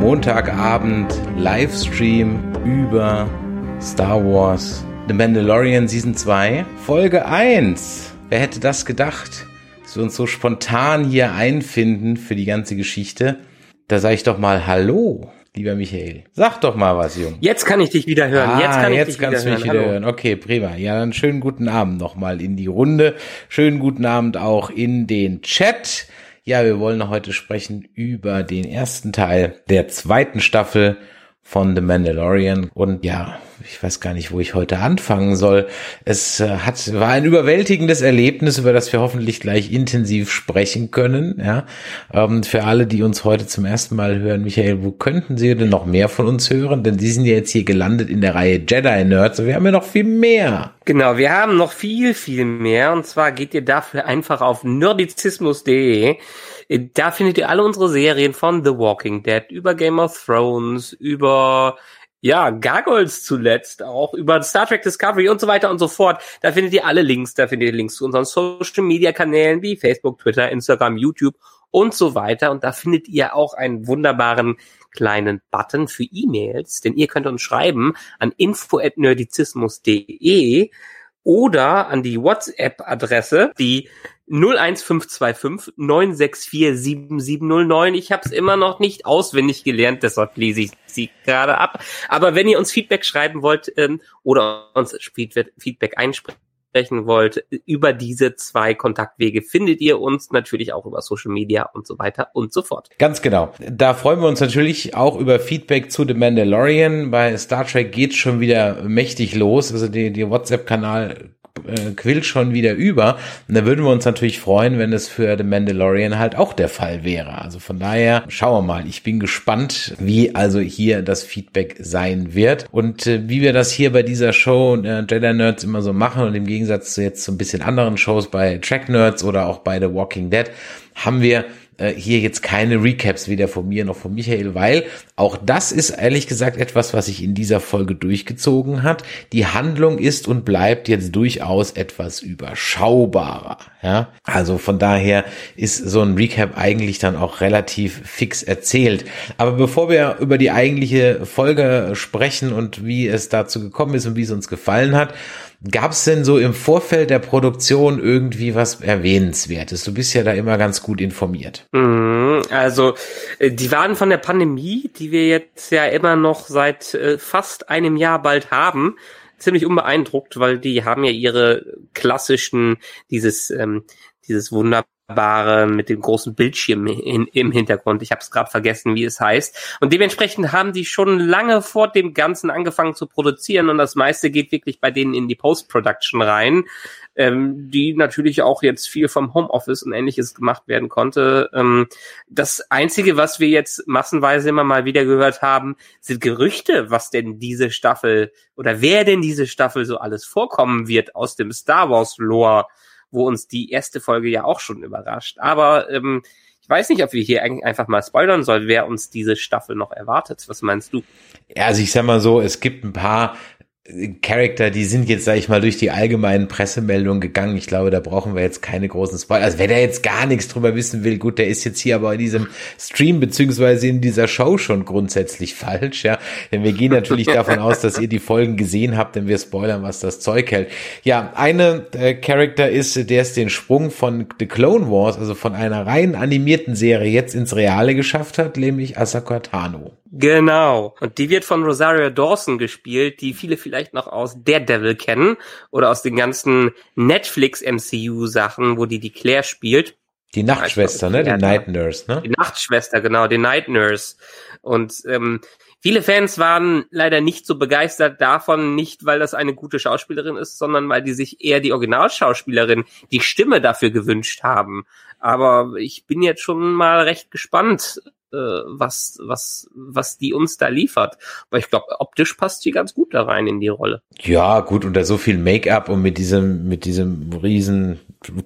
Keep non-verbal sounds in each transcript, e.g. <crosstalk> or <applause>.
Montagabend Livestream über Star Wars The Mandalorian Season 2 Folge 1. Wer hätte das gedacht, dass wir uns so spontan hier einfinden für die ganze Geschichte? Da sage ich doch mal Hallo, lieber Michael. Sag doch mal was, Jung. Jetzt kann ich dich wieder hören. Ah, jetzt kann ich jetzt dich kannst wieder du mich hören. wieder Hallo. hören. Okay, prima. Ja, dann schönen guten Abend nochmal in die Runde. Schönen guten Abend auch in den Chat. Ja, wir wollen heute sprechen über den ersten Teil der zweiten Staffel von The Mandalorian. Und ja, ich weiß gar nicht, wo ich heute anfangen soll. Es äh, hat, war ein überwältigendes Erlebnis, über das wir hoffentlich gleich intensiv sprechen können. Ja, ähm, für alle, die uns heute zum ersten Mal hören, Michael, wo könnten Sie denn noch mehr von uns hören? Denn Sie sind ja jetzt hier gelandet in der Reihe Jedi Nerds und wir haben ja noch viel mehr. Genau, wir haben noch viel, viel mehr. Und zwar geht ihr dafür einfach auf nerdizismus.de. Da findet ihr alle unsere Serien von The Walking Dead, über Game of Thrones, über ja, Gargoyles zuletzt, auch über Star Trek Discovery und so weiter und so fort. Da findet ihr alle Links. Da findet ihr Links zu unseren Social Media Kanälen wie Facebook, Twitter, Instagram, YouTube und so weiter. Und da findet ihr auch einen wunderbaren kleinen Button für E-Mails, denn ihr könnt uns schreiben an info@nerdizismus.de oder an die WhatsApp-Adresse, die 01525 964 7709. Ich habe es immer noch nicht auswendig gelernt, deshalb lese ich sie gerade ab. Aber wenn ihr uns Feedback schreiben wollt ähm, oder uns Feedback einsprechen wollt, über diese zwei Kontaktwege findet ihr uns natürlich auch über Social Media und so weiter und so fort. Ganz genau. Da freuen wir uns natürlich auch über Feedback zu The Mandalorian. Bei Star Trek geht's schon wieder mächtig los. Also die, die WhatsApp-Kanal äh, quillt schon wieder über. Und da würden wir uns natürlich freuen, wenn es für The Mandalorian halt auch der Fall wäre. Also von daher schauen wir mal. Ich bin gespannt, wie also hier das Feedback sein wird und äh, wie wir das hier bei dieser Show äh, Jedi Nerds immer so machen und im Gegensatz zu jetzt so ein bisschen anderen Shows bei Track Nerds oder auch bei The Walking Dead haben wir äh, hier jetzt keine Recaps weder von mir noch von Michael, weil auch das ist ehrlich gesagt etwas, was sich in dieser Folge durchgezogen hat. Die Handlung ist und bleibt jetzt durchaus etwas überschaubarer. Ja, also von daher ist so ein Recap eigentlich dann auch relativ fix erzählt. Aber bevor wir über die eigentliche Folge sprechen und wie es dazu gekommen ist und wie es uns gefallen hat, Gab es denn so im Vorfeld der Produktion irgendwie was Erwähnenswertes? Du bist ja da immer ganz gut informiert. Mhm, Also, äh, die waren von der Pandemie, die wir jetzt ja immer noch seit äh, fast einem Jahr bald haben, ziemlich unbeeindruckt, weil die haben ja ihre klassischen, dieses, ähm, dieses wunderbare mit dem großen Bildschirm im Hintergrund. Ich habe es gerade vergessen, wie es heißt. Und dementsprechend haben die schon lange vor dem Ganzen angefangen zu produzieren und das meiste geht wirklich bei denen in die Post-Production rein ähm, die natürlich auch jetzt viel vom Homeoffice und ähnliches gemacht werden konnte. Ähm, das Einzige, was wir jetzt massenweise immer mal wieder gehört haben, sind Gerüchte, was denn diese Staffel oder wer denn diese Staffel so alles vorkommen wird aus dem Star Wars Lore, wo uns die erste Folge ja auch schon überrascht. Aber ähm, ich weiß nicht, ob wir hier eigentlich einfach mal spoilern sollen, wer uns diese Staffel noch erwartet. Was meinst du? Ja, also ich sag mal so, es gibt ein paar Charakter, die sind jetzt, sag ich mal, durch die allgemeinen Pressemeldungen gegangen. Ich glaube, da brauchen wir jetzt keine großen Spoiler. Also wer da jetzt gar nichts drüber wissen will, gut, der ist jetzt hier aber in diesem Stream beziehungsweise in dieser Show schon grundsätzlich falsch, ja. Denn wir gehen natürlich <laughs> davon aus, dass ihr die Folgen gesehen habt, denn wir spoilern, was das Zeug hält. Ja, eine äh, Charakter ist, der es den Sprung von The Clone Wars, also von einer rein animierten Serie jetzt ins Reale geschafft hat, nämlich Asako Tano. Genau. Und die wird von Rosario Dawson gespielt, die viele vielleicht noch aus Daredevil kennen oder aus den ganzen Netflix MCU Sachen, wo die die Claire spielt. Die Nachtschwester, ne? Die Night Nurse, ne? Die Nachtschwester, genau, die Night Nurse. Und ähm, viele Fans waren leider nicht so begeistert davon, nicht weil das eine gute Schauspielerin ist, sondern weil die sich eher die Originalschauspielerin, die Stimme dafür gewünscht haben. Aber ich bin jetzt schon mal recht gespannt, äh, was, was, was die uns da liefert. Weil ich glaube, optisch passt sie ganz gut da rein in die Rolle. Ja, gut, unter so viel Make-up und mit diesem, mit diesem riesen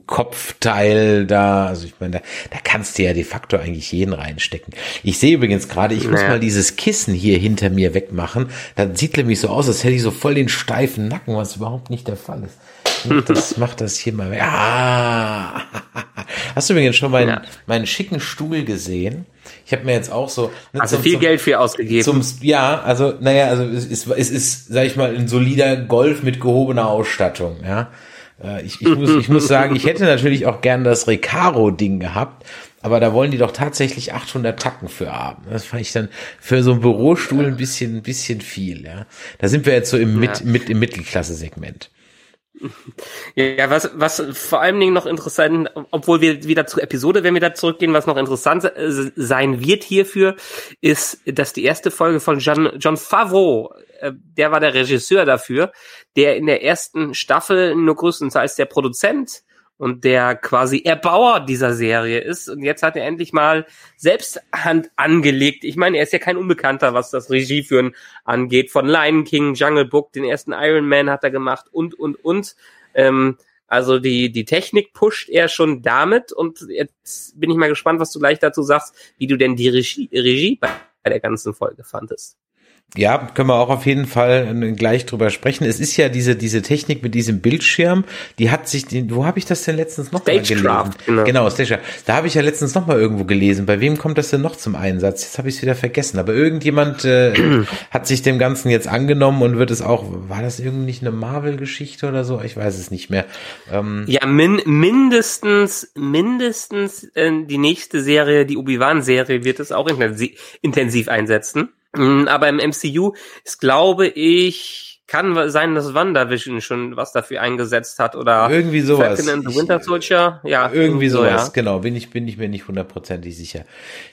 Kopfteil da, also ich meine, da, da kannst du ja de facto eigentlich jeden reinstecken. Ich sehe übrigens gerade, ich muss mal dieses Kissen hier hinter mir wegmachen. Dann sieht nämlich so aus, als hätte ich so voll den steifen Nacken, was überhaupt nicht der Fall ist. Das, mach das hier mal weg. Ah. <laughs> Hast du übrigens schon meinen, ja. meinen schicken Stuhl gesehen? Ich habe mir jetzt auch so. Ne, also zum, viel zum, Geld für ausgegeben. Zum, ja, also, naja, also es ist, es ist, sag ich mal, ein solider Golf mit gehobener Ausstattung, ja. Äh, ich, ich, muss, ich muss sagen, ich hätte natürlich auch gern das Recaro-Ding gehabt, aber da wollen die doch tatsächlich 800 Tacken für haben. Das fand ich dann für so einen Bürostuhl ein bisschen, ein bisschen viel. Ja, da sind wir jetzt so im, mit, mit, im Mittelklasse-Segment. Ja, was, was vor allen Dingen noch interessant, obwohl wir wieder zur Episode, wenn wir da zurückgehen, was noch interessant sein wird hierfür, ist, dass die erste Folge von John, John Favreau, äh, der war der Regisseur dafür, der in der ersten Staffel nur größtenteils der Produzent und der quasi Erbauer dieser Serie ist. Und jetzt hat er endlich mal selbst Hand angelegt. Ich meine, er ist ja kein Unbekannter, was das Regieführen angeht. Von Lion King, Jungle Book, den ersten Iron Man hat er gemacht und, und, und. Ähm, also die, die Technik pusht er schon damit. Und jetzt bin ich mal gespannt, was du gleich dazu sagst, wie du denn die Regie, Regie bei der ganzen Folge fandest. Ja, können wir auch auf jeden Fall äh, gleich drüber sprechen. Es ist ja diese, diese Technik mit diesem Bildschirm, die hat sich, wo habe ich das denn letztens noch mal gelesen? Genau, genau Stagecraft. Da habe ich ja letztens noch mal irgendwo gelesen. Bei wem kommt das denn noch zum Einsatz? Jetzt habe ich es wieder vergessen. Aber irgendjemand äh, <clears throat> hat sich dem Ganzen jetzt angenommen und wird es auch, war das irgendwie nicht eine Marvel-Geschichte oder so? Ich weiß es nicht mehr. Ähm, ja, min mindestens, mindestens äh, die nächste Serie, die Obi-Wan-Serie, wird es auch intensiv einsetzen. Mm, aber im MCU ist, glaube ich, kann sein, dass WandaVision schon was dafür eingesetzt hat oder irgendwie sowas. Falcon and the Winter Soldier, ja. Irgendwie sowas, ja. genau, bin ich, bin ich mir nicht hundertprozentig sicher.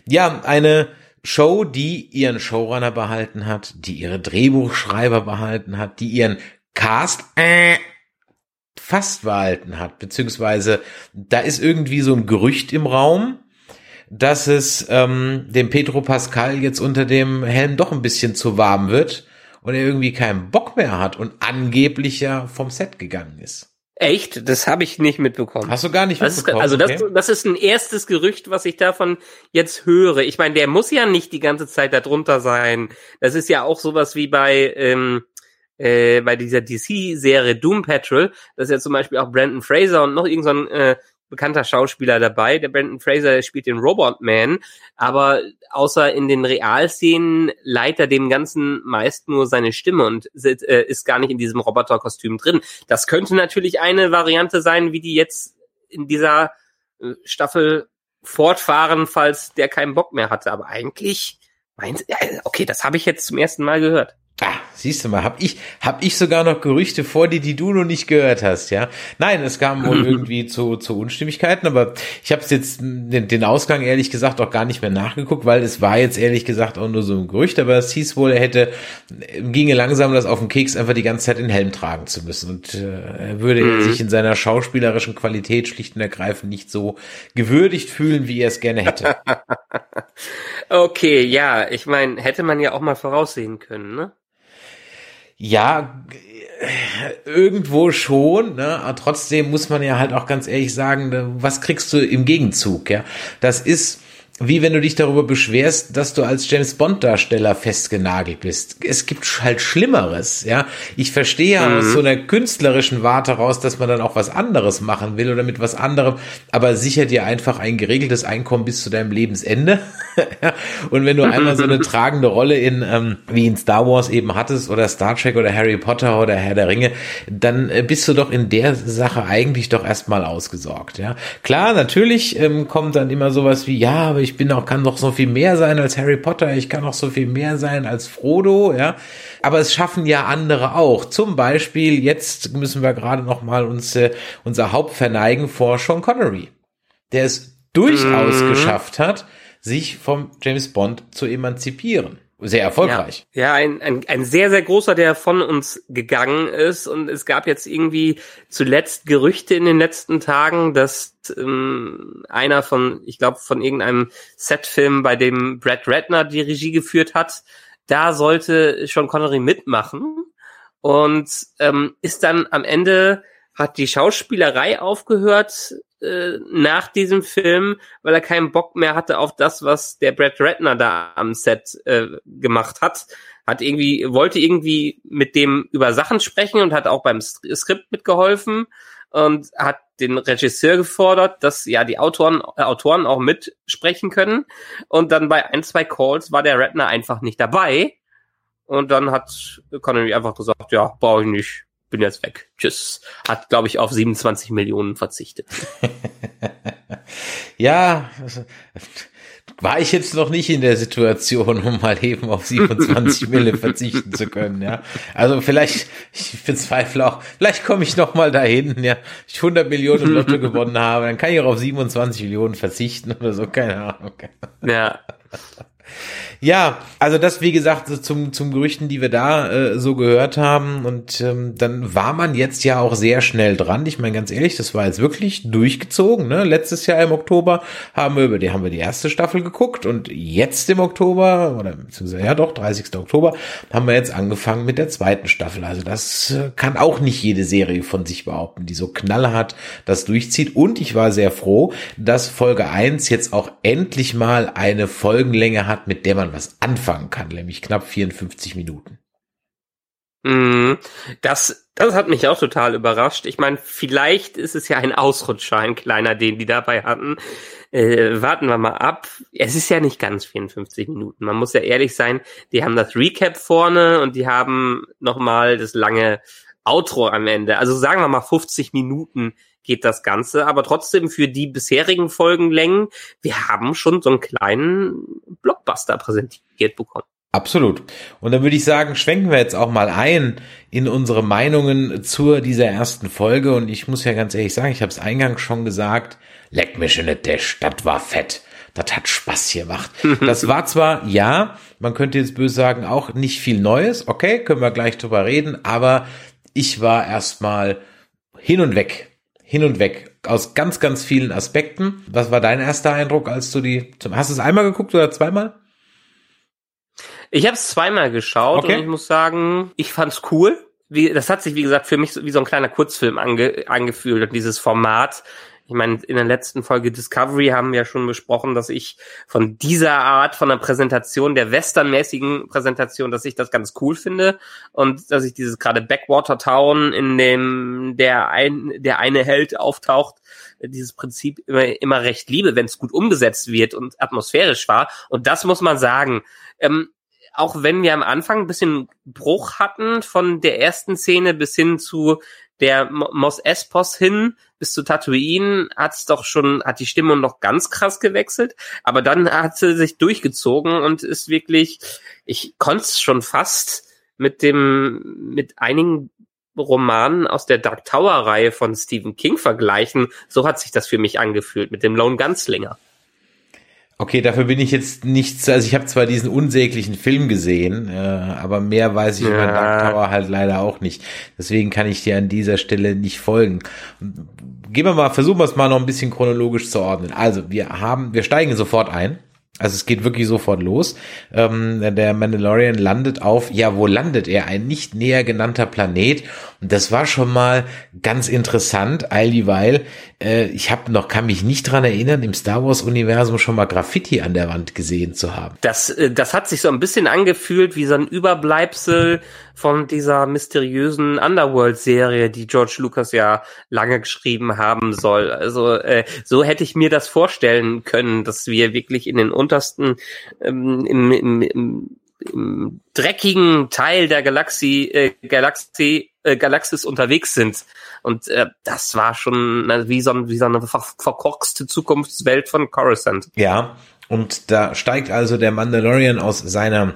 Ja, eine Show, die ihren Showrunner behalten hat, die ihre Drehbuchschreiber behalten hat, die ihren Cast äh, fast behalten hat, beziehungsweise da ist irgendwie so ein Gerücht im Raum, dass es ähm, dem Pedro Pascal jetzt unter dem Helm doch ein bisschen zu warm wird und er irgendwie keinen Bock mehr hat und angeblich ja vom Set gegangen ist. Echt? Das habe ich nicht mitbekommen. Hast du gar nicht das mitbekommen? Ist, also das, okay. das ist ein erstes Gerücht, was ich davon jetzt höre. Ich meine, der muss ja nicht die ganze Zeit darunter sein. Das ist ja auch sowas wie bei ähm, äh, bei dieser DC-Serie Doom Patrol. Das ist ja zum Beispiel auch Brandon Fraser und noch irgendein so äh, bekannter Schauspieler dabei. Der Brandon Fraser spielt den Robot Man, aber außer in den Realszenen leiht er dem Ganzen meist nur seine Stimme und äh, ist gar nicht in diesem Roboterkostüm drin. Das könnte natürlich eine Variante sein, wie die jetzt in dieser äh, Staffel fortfahren, falls der keinen Bock mehr hatte. Aber eigentlich, okay, das habe ich jetzt zum ersten Mal gehört. Ah, siehst du mal, hab ich, hab ich sogar noch Gerüchte vor dir, die du noch nicht gehört hast, ja? Nein, es kam wohl <laughs> irgendwie zu, zu Unstimmigkeiten, aber ich habe jetzt den, den Ausgang ehrlich gesagt auch gar nicht mehr nachgeguckt, weil es war jetzt ehrlich gesagt auch nur so ein Gerücht, aber es hieß wohl, er hätte, ginge langsam das auf den Keks, einfach die ganze Zeit den Helm tragen zu müssen und äh, er würde mhm. sich in seiner schauspielerischen Qualität schlicht und ergreifend nicht so gewürdigt fühlen, wie er es gerne hätte. <laughs> okay, ja, ich meine, hätte man ja auch mal voraussehen können, ne? Ja, irgendwo schon, ne? aber trotzdem muss man ja halt auch ganz ehrlich sagen, was kriegst du im Gegenzug, ja? Das ist wie wenn du dich darüber beschwerst, dass du als James Bond Darsteller festgenagelt bist. Es gibt halt Schlimmeres, ja. Ich verstehe ja mhm. aus so einer künstlerischen Warte raus, dass man dann auch was anderes machen will oder mit was anderem, aber sicher dir einfach ein geregeltes Einkommen bis zu deinem Lebensende. <laughs> Und wenn du einmal so eine tragende Rolle in, ähm, wie in Star Wars eben hattest oder Star Trek oder Harry Potter oder Herr der Ringe, dann äh, bist du doch in der Sache eigentlich doch erstmal ausgesorgt, ja. Klar, natürlich ähm, kommt dann immer sowas wie, ja, aber ich ich bin auch, kann noch so viel mehr sein als Harry Potter, ich kann noch so viel mehr sein als Frodo, ja. Aber es schaffen ja andere auch. Zum Beispiel, jetzt müssen wir gerade noch mal uns, äh, unser Haupt verneigen vor Sean Connery. Der ist durchaus mhm. geschafft hat, sich vom James Bond zu emanzipieren. Sehr erfolgreich. Ja, ja ein, ein, ein sehr, sehr großer, der von uns gegangen ist. Und es gab jetzt irgendwie zuletzt Gerüchte in den letzten Tagen, dass ähm, einer von, ich glaube, von irgendeinem Setfilm, bei dem Brad Ratner die Regie geführt hat, da sollte Sean Connery mitmachen. Und ähm, ist dann am Ende hat die Schauspielerei aufgehört äh, nach diesem Film, weil er keinen Bock mehr hatte auf das, was der Brad Ratner da am Set äh, gemacht hat. Hat irgendwie, wollte irgendwie mit dem über Sachen sprechen und hat auch beim Skript mitgeholfen und hat den Regisseur gefordert, dass ja die Autoren, äh, Autoren auch mitsprechen können. Und dann bei ein, zwei Calls war der Ratner einfach nicht dabei. Und dann hat Connery einfach gesagt, ja, brauche ich nicht bin jetzt weg. Tschüss. Hat, glaube ich, auf 27 Millionen verzichtet. <laughs> ja, war ich jetzt noch nicht in der Situation, um mal eben auf 27 <laughs> Mille verzichten zu können, ja. Also vielleicht, ich bezweifle auch, vielleicht komme ich noch mal dahin, ja. Ich 100 Millionen im Lotto <laughs> gewonnen habe, dann kann ich auch auf 27 Millionen verzichten oder so, keine Ahnung. Ja. Ja, also das, wie gesagt, so zum, zum Gerüchten, die wir da äh, so gehört haben. Und ähm, dann war man jetzt ja auch sehr schnell dran. Ich meine, ganz ehrlich, das war jetzt wirklich durchgezogen. Ne? Letztes Jahr im Oktober haben wir über die, haben wir die erste Staffel geguckt und jetzt im Oktober, oder beziehungsweise ja doch, 30. Oktober, haben wir jetzt angefangen mit der zweiten Staffel. Also das äh, kann auch nicht jede Serie von sich behaupten, die so knallhart das durchzieht. Und ich war sehr froh, dass Folge 1 jetzt auch endlich mal eine Folgenlänge hat, mit der man was anfangen kann, nämlich knapp 54 Minuten. Mm, das, das hat mich auch total überrascht. Ich meine, vielleicht ist es ja ein Ausrutscher, ein kleiner, den die dabei hatten. Äh, warten wir mal ab. Es ist ja nicht ganz 54 Minuten. Man muss ja ehrlich sein, die haben das Recap vorne und die haben nochmal das lange Outro am Ende. Also sagen wir mal 50 Minuten geht das Ganze, aber trotzdem für die bisherigen Folgenlängen, wir haben schon so einen kleinen Blockbuster präsentiert bekommen. Absolut. Und dann würde ich sagen, schwenken wir jetzt auch mal ein in unsere Meinungen zur dieser ersten Folge. Und ich muss ja ganz ehrlich sagen, ich habe es eingangs schon gesagt, leck mich in der Dash, das war fett. Das hat Spaß gemacht. <laughs> Das war zwar, ja, man könnte jetzt böse sagen, auch nicht viel Neues. Okay, können wir gleich drüber reden. Aber ich war erstmal hin und weg hin und weg aus ganz, ganz vielen Aspekten. Was war dein erster Eindruck, als du die, hast du es einmal geguckt oder zweimal? Ich habe es zweimal geschaut okay. und ich muss sagen, ich fand's cool. Wie, das hat sich, wie gesagt, für mich wie so ein kleiner Kurzfilm ange, angefühlt und dieses Format ich meine, in der letzten Folge Discovery haben wir schon besprochen, dass ich von dieser Art von der Präsentation, der westernmäßigen Präsentation, dass ich das ganz cool finde und dass ich dieses gerade Backwater Town, in dem der ein, der eine Held auftaucht, dieses Prinzip immer, immer recht liebe, wenn es gut umgesetzt wird und atmosphärisch war. Und das muss man sagen. Ähm, auch wenn wir am Anfang ein bisschen Bruch hatten von der ersten Szene bis hin zu der Mos Espos hin bis zu Tatooine hat's doch schon, hat die Stimmung noch ganz krass gewechselt, aber dann hat sie sich durchgezogen und ist wirklich, ich konnte es schon fast mit dem, mit einigen Romanen aus der Dark Tower Reihe von Stephen King vergleichen. So hat sich das für mich angefühlt mit dem Lone Gunslinger. Okay, dafür bin ich jetzt nichts, also ich habe zwar diesen unsäglichen Film gesehen, äh, aber mehr weiß ich ja. über Dark Tower halt leider auch nicht. Deswegen kann ich dir an dieser Stelle nicht folgen. Gehen wir mal, versuchen wir es mal noch ein bisschen chronologisch zu ordnen. Also, wir haben, wir steigen sofort ein. Also es geht wirklich sofort los. Ähm, der Mandalorian landet auf, ja, wo landet er? Ein nicht näher genannter Planet. Und das war schon mal ganz interessant, all dieweil äh, ich habe noch, kann mich nicht dran erinnern, im Star Wars Universum schon mal Graffiti an der Wand gesehen zu haben. Das, äh, das hat sich so ein bisschen angefühlt wie so ein Überbleibsel von dieser mysteriösen Underworld-Serie, die George Lucas ja lange geschrieben haben soll. Also äh, so hätte ich mir das vorstellen können, dass wir wirklich in den untersten ähm, im, im, im, im dreckigen Teil der Galaxie, äh, Galaxie, äh, Galaxis unterwegs sind. Und äh, das war schon äh, wie, so, wie so eine ver verkorkste Zukunftswelt von Coruscant. Ja, und da steigt also der Mandalorian aus seiner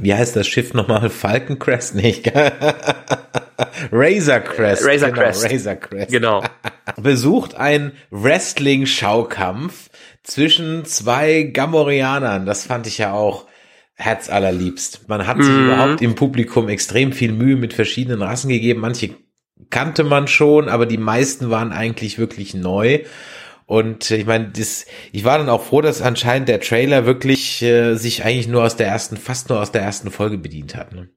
wie heißt das Schiff nochmal? Falcon Crest? Nicht. <laughs> Razor Crest. Razor genau, Crest. Razor Crest. Genau. <laughs> Besucht ein Wrestling-Schaukampf, zwischen zwei Gamorianern. Das fand ich ja auch herzallerliebst. Man hat sich mhm. überhaupt im Publikum extrem viel Mühe mit verschiedenen Rassen gegeben. Manche kannte man schon, aber die meisten waren eigentlich wirklich neu. Und ich meine, das, ich war dann auch froh, dass anscheinend der Trailer wirklich äh, sich eigentlich nur aus der ersten, fast nur aus der ersten Folge bedient hat. Ne?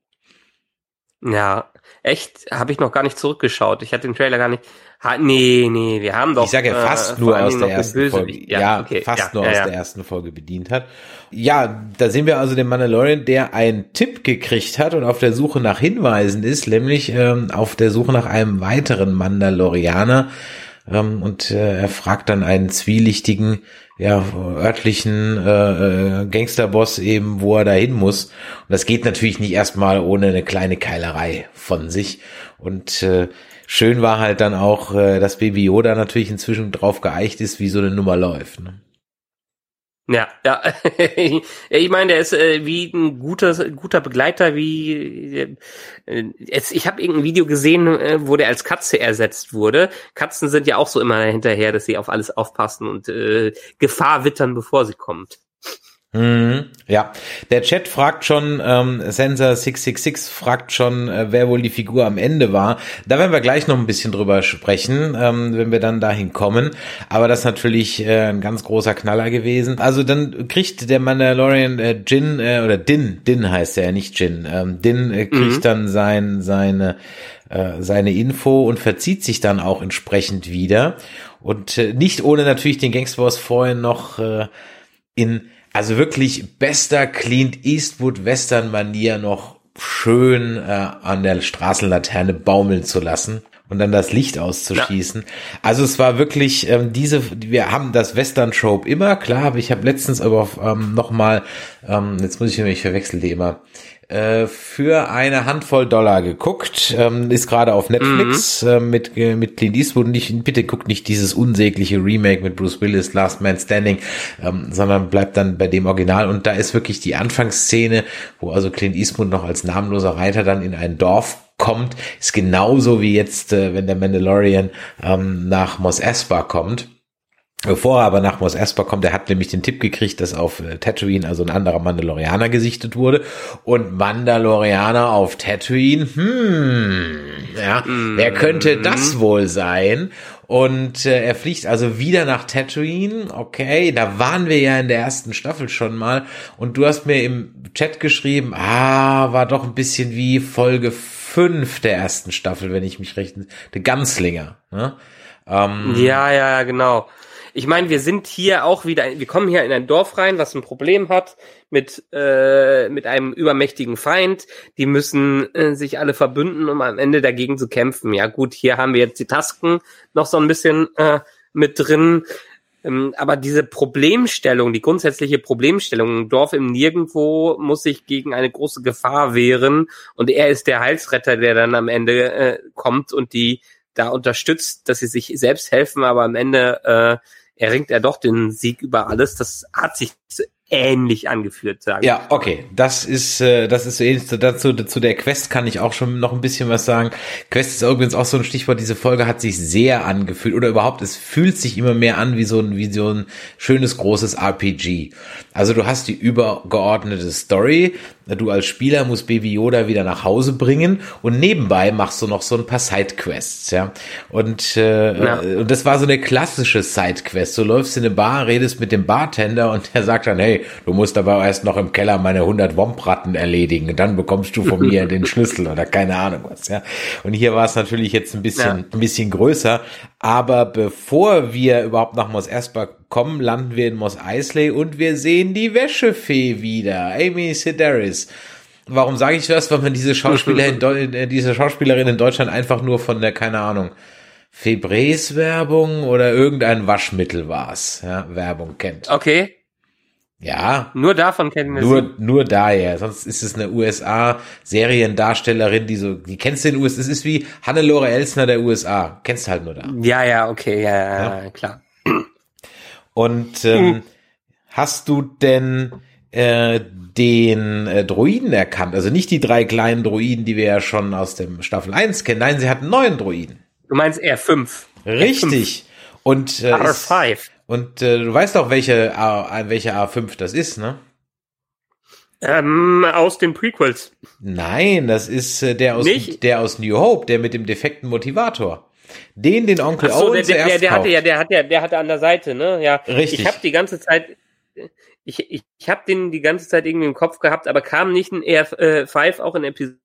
Ja, echt, habe ich noch gar nicht zurückgeschaut. Ich hatte den Trailer gar nicht. Ha, nee, nee, wir haben doch. Ich sage ja fast äh, nur aus der ersten Folge. Ja, ja okay, fast ja, nur ja, aus der ersten Folge bedient hat. Ja, da sehen wir also den Mandalorian, der einen Tipp gekriegt hat und auf der Suche nach Hinweisen ist, nämlich ähm, auf der Suche nach einem weiteren Mandalorianer. Ähm, und äh, er fragt dann einen zwielichtigen, ja, örtlichen äh, äh, Gangsterboss eben, wo er da hin muss. Und das geht natürlich nicht erstmal ohne eine kleine Keilerei von sich. Und äh, schön war halt dann auch, äh, dass Baby Yoda natürlich inzwischen drauf geeicht ist, wie so eine Nummer läuft. Ne? Ja, ja. <laughs> ich meine, der ist äh, wie ein guter, guter Begleiter, wie äh, jetzt, ich habe irgendein Video gesehen, äh, wo der als Katze ersetzt wurde. Katzen sind ja auch so immer hinterher, dass sie auf alles aufpassen und äh, Gefahr wittern, bevor sie kommt. Mhm, ja, der Chat fragt schon, ähm, Sensor666 fragt schon, äh, wer wohl die Figur am Ende war. Da werden wir gleich noch ein bisschen drüber sprechen, ähm, wenn wir dann dahin kommen. Aber das ist natürlich äh, ein ganz großer Knaller gewesen. Also dann kriegt der Mandalorian äh, Jin, äh, oder Din, Din heißt er, nicht Jin, ähm, Din äh, kriegt mhm. dann sein, seine, äh, seine Info und verzieht sich dann auch entsprechend wieder. Und äh, nicht ohne natürlich den Gangsterboss vorhin noch äh, in also wirklich bester Clint Eastwood Western Manier noch schön äh, an der Straßenlaterne baumeln zu lassen und dann das Licht auszuschießen. Ja. Also es war wirklich ähm, diese, wir haben das Western Trope immer, klar, aber ich habe letztens aber ähm, noch mal, ähm, jetzt muss ich nämlich verwechseln die immer, äh, für eine Handvoll Dollar geguckt. Ähm, ist gerade auf Netflix mhm. äh, mit, äh, mit Clint Eastwood. Nicht, bitte guckt nicht dieses unsägliche Remake mit Bruce Willis, Last Man Standing, ähm, sondern bleibt dann bei dem Original. Und da ist wirklich die Anfangsszene, wo also Clint Eastwood noch als namenloser Reiter dann in ein Dorf kommt, ist genauso wie jetzt, äh, wenn der Mandalorian ähm, nach Mos Espa kommt Bevor er aber nach Mos Espa kommt, er hat nämlich den Tipp gekriegt, dass auf äh, Tatooine also ein anderer Mandalorianer gesichtet wurde. Und Mandalorianer auf Tatooine, hm, ja, mm. wer könnte das wohl sein? Und äh, er fliegt also wieder nach Tatooine. Okay, da waren wir ja in der ersten Staffel schon mal. Und du hast mir im Chat geschrieben, ah, war doch ein bisschen wie Folge 5 der ersten Staffel, wenn ich mich recht, der Ganzlinger. Ne? Ähm, ja, ja, genau ich meine, wir sind hier auch wieder, wir kommen hier in ein Dorf rein, was ein Problem hat mit, äh, mit einem übermächtigen Feind. Die müssen äh, sich alle verbünden, um am Ende dagegen zu kämpfen. Ja gut, hier haben wir jetzt die Tasken noch so ein bisschen äh, mit drin. Ähm, aber diese Problemstellung, die grundsätzliche Problemstellung, ein Dorf im Nirgendwo muss sich gegen eine große Gefahr wehren und er ist der Heilsretter, der dann am Ende äh, kommt und die da unterstützt, dass sie sich selbst helfen, aber am Ende äh, erringt er doch den Sieg über alles. Das hat sich ähnlich angeführt, sagen. Ja, okay. Das ist, äh, das ist so ähnlich dazu, zu der Quest kann ich auch schon noch ein bisschen was sagen. Quest ist übrigens auch so ein Stichwort. Diese Folge hat sich sehr angefühlt oder überhaupt, es fühlt sich immer mehr an wie so ein, wie so ein schönes großes RPG. Also du hast die übergeordnete Story. Du als Spieler musst Baby Yoda wieder nach Hause bringen und nebenbei machst du noch so ein paar Sidequests, ja. Und, äh, ja. und das war so eine klassische Sidequest. Du läufst in eine Bar, redest mit dem Bartender und der sagt dann, hey, du musst aber erst noch im Keller meine 100 Wompratten erledigen, dann bekommst du von mir <laughs> den Schlüssel oder keine Ahnung was, ja. Und hier war es natürlich jetzt ein bisschen, ja. ein bisschen größer, aber bevor wir überhaupt nach Mos Espa kommen, landen wir in Mos Eisley und wir sehen die Wäschefee wieder, Amy Sedaris. Warum sage ich das? Weil man diese Schauspielerin, äh, diese Schauspielerin in Deutschland einfach nur von der, keine Ahnung, Febreze Werbung oder irgendein Waschmittel war's, ja, Werbung kennt. Okay. Ja. Nur davon kennen wir nur, sie. Nur daher. Sonst ist es eine USA-Seriendarstellerin, die so, die kennst du in den USA. Es ist wie Hannelore Elsner der USA. Kennst du halt nur da. Ja, ja, okay, ja, ja, klar. Und ähm, hm. hast du denn äh, den äh, Droiden erkannt? Also nicht die drei kleinen Droiden, die wir ja schon aus dem Staffel 1 kennen. Nein, sie hat einen neuen Droiden. Du meinst R5. Richtig. R5. Und äh, R5. Und äh, du weißt auch, welche, A, welche A5 das ist, ne? Ähm, aus den Prequels. Nein, das ist äh, der aus Nicht? der aus New Hope, der mit dem defekten Motivator. Den den Onkel Ach so, Owen der, der, zuerst der, der hatte ja, der hat ja, der hatte an der Seite, ne? Ja. Richtig. Ich habe die ganze Zeit, ich, ich, ich habe den die ganze Zeit irgendwie im Kopf gehabt, aber kam nicht ein R5 auch in Episode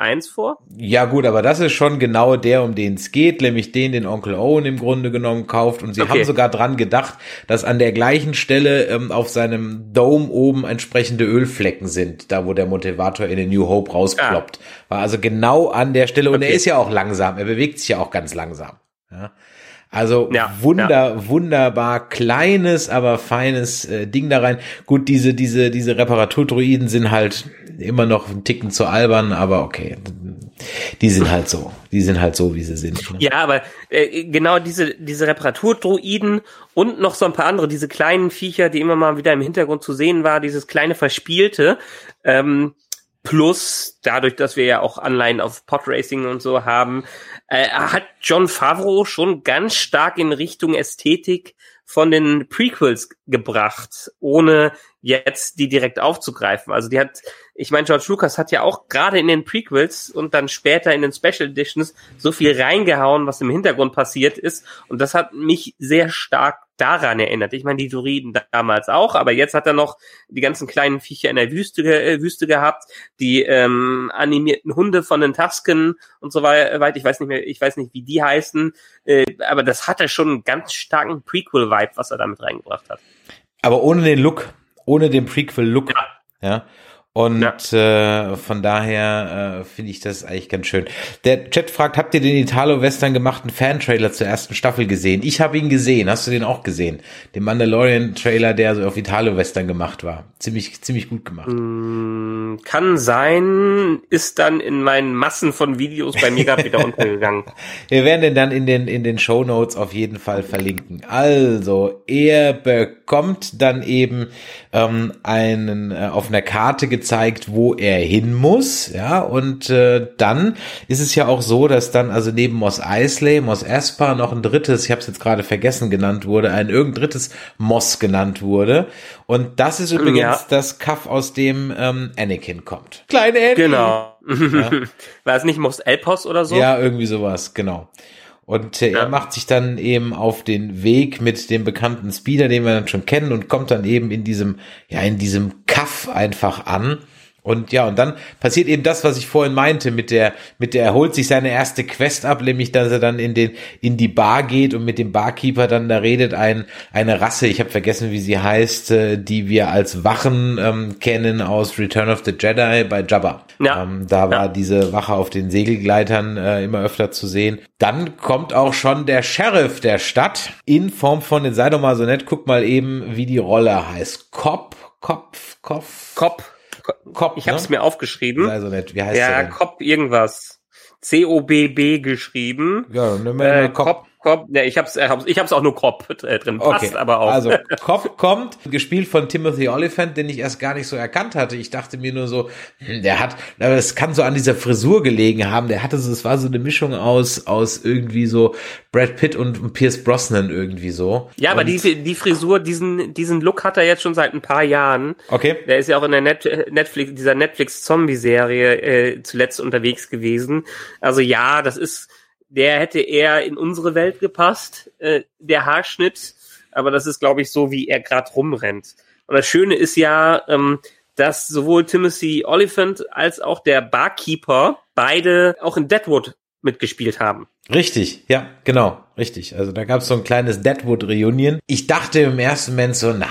1 vor? Ja gut, aber das ist schon genau der, um den es geht, nämlich den, den Onkel Owen im Grunde genommen kauft. Und sie Okay. haben sogar dran gedacht, dass an der gleichen Stelle ähm, auf seinem Dome oben entsprechende Ölflecken sind, da wo der Motivator in den New Hope rausploppt. War also genau an der Stelle. Und er Ah. Okay. ist ja auch langsam, er bewegt sich ja auch ganz langsam. Ja. Also Ja, wunder, wunderbar kleines, aber feines äh, Ding da rein. Gut, diese, diese, diese Reparaturdruiden sind halt immer noch ein Ticken zu albern, aber okay. Die sind halt so. Die sind halt so, wie sie sind. Ne? Ja, aber äh, genau diese, diese Reparaturdruiden und noch so ein paar andere, diese kleinen Viecher, die immer mal wieder im Hintergrund zu sehen war, dieses kleine Verspielte, ähm, plus dadurch, dass wir ja auch Anleihen auf Podracing und so haben, äh, hat John Favreau schon ganz stark in Richtung Ästhetik von den Prequels gebracht, ohne jetzt die direkt aufzugreifen. Also die hat, ich meine, George Lucas hat ja auch gerade in den Prequels und dann später in den Special Editions so viel reingehauen, was im Hintergrund passiert ist. Und das hat mich sehr stark daran erinnert. Ich meine, die Druiden damals auch, aber jetzt hat er noch die ganzen kleinen Viecher in der Wüste, äh, Wüste gehabt, die ähm, animierten Hunde von den Tusken und so weiter. Ich weiß nicht mehr, ich weiß nicht, wie die heißen, äh, aber das hatte schon einen ganz starken Prequel-Vibe, was er damit reingebracht hat. Aber ohne den Look, ohne den Prequel-Look. Ja. Und äh, von daher äh, finde ich das eigentlich ganz schön. Der Chat fragt, habt ihr den Italo-Western gemachten Fan-Trailer zur ersten Staffel gesehen? Ich habe ihn gesehen. Hast du den auch gesehen? Den Mandalorian-Trailer, der so auf Italo-Western gemacht war. Ziemlich, ziemlich gut gemacht. Mm, Kann sein, ist dann in meinen Massen von Videos bei mir gerade wieder untergegangen. <laughs> Wir werden den dann in den, in den Show Notes auf jeden Fall verlinken. Also, er bekommt dann eben ähm, einen äh, auf einer Karte gezeigt, wo er hin muss, ja, und äh, dann ist es ja auch so, dass dann also neben Moss Eisley, Moss Espa noch ein drittes, ich habe es jetzt gerade vergessen genannt wurde, ein irgendein drittes Moss genannt wurde. Und das ist übrigens Ja. das Kaff, aus dem ähm, Anakin kommt. Kleine Annie. Genau. <laughs> War es nicht Most Elpos oder so? Ja, irgendwie sowas, genau. Und äh, er Ja. macht sich dann eben auf den Weg mit dem bekannten Speeder, den wir dann schon kennen, und kommt dann eben in diesem, ja, in diesem Kaff einfach an. Und ja, und dann passiert eben das, was ich vorhin meinte, mit der, mit der, er holt sich seine erste Quest ab, nämlich, dass er dann in den, in die Bar geht und mit dem Barkeeper dann da redet ein, eine Rasse, ich habe vergessen, wie sie heißt, äh, die wir als Wachen ähm, kennen aus Return of the Jedi bei Jabba. Ja. Ähm, da war Ja. diese Wache auf den Segelgleitern äh, immer öfter zu sehen. Dann kommt auch schon der Sheriff der Stadt in Form von, jetzt sei doch mal so nett, guck mal eben, wie die Rolle heißt. Cop, Kopf, Kopf, Cop. Cop. Ich habe es ne? mir aufgeschrieben. Sei so nett, wie heißt Ja? Cop irgendwas. C-O-B-B geschrieben. Ja, nehmen wir Äh, mal Cop. Ja, ich hab's, äh, hab's- ich hab's auch nur Cop äh, drin. Passt aber auch. Also Cop kommt, gespielt von Timothy Oliphant, den ich erst gar nicht so erkannt hatte. Ich dachte mir nur so, hm, der hat, aber es kann so an dieser Frisur gelegen haben. Der hatte so, es war so eine Mischung aus aus irgendwie so Brad Pitt und Pierce Brosnan irgendwie so. ja, aber Und- die, die Frisur, diesen, diesen Look hat er jetzt schon seit ein paar Jahren. Okay. Der ist ja auch in der Net Netflix, dieser Netflix-Zombie-Serie äh, zuletzt unterwegs gewesen. Also ja, das ist, der hätte eher in unsere Welt gepasst, äh, der Haarschnitt. Aber das ist, glaube ich, so, wie er gerade rumrennt. Und das Schöne ist ja, ähm, dass sowohl Timothy Oliphant als auch der Barkeeper beide auch in Deadwood mitgespielt haben. Richtig, ja, genau, richtig. Also da gab es so ein kleines Deadwood-Reunion. Ich dachte im ersten Moment so, na,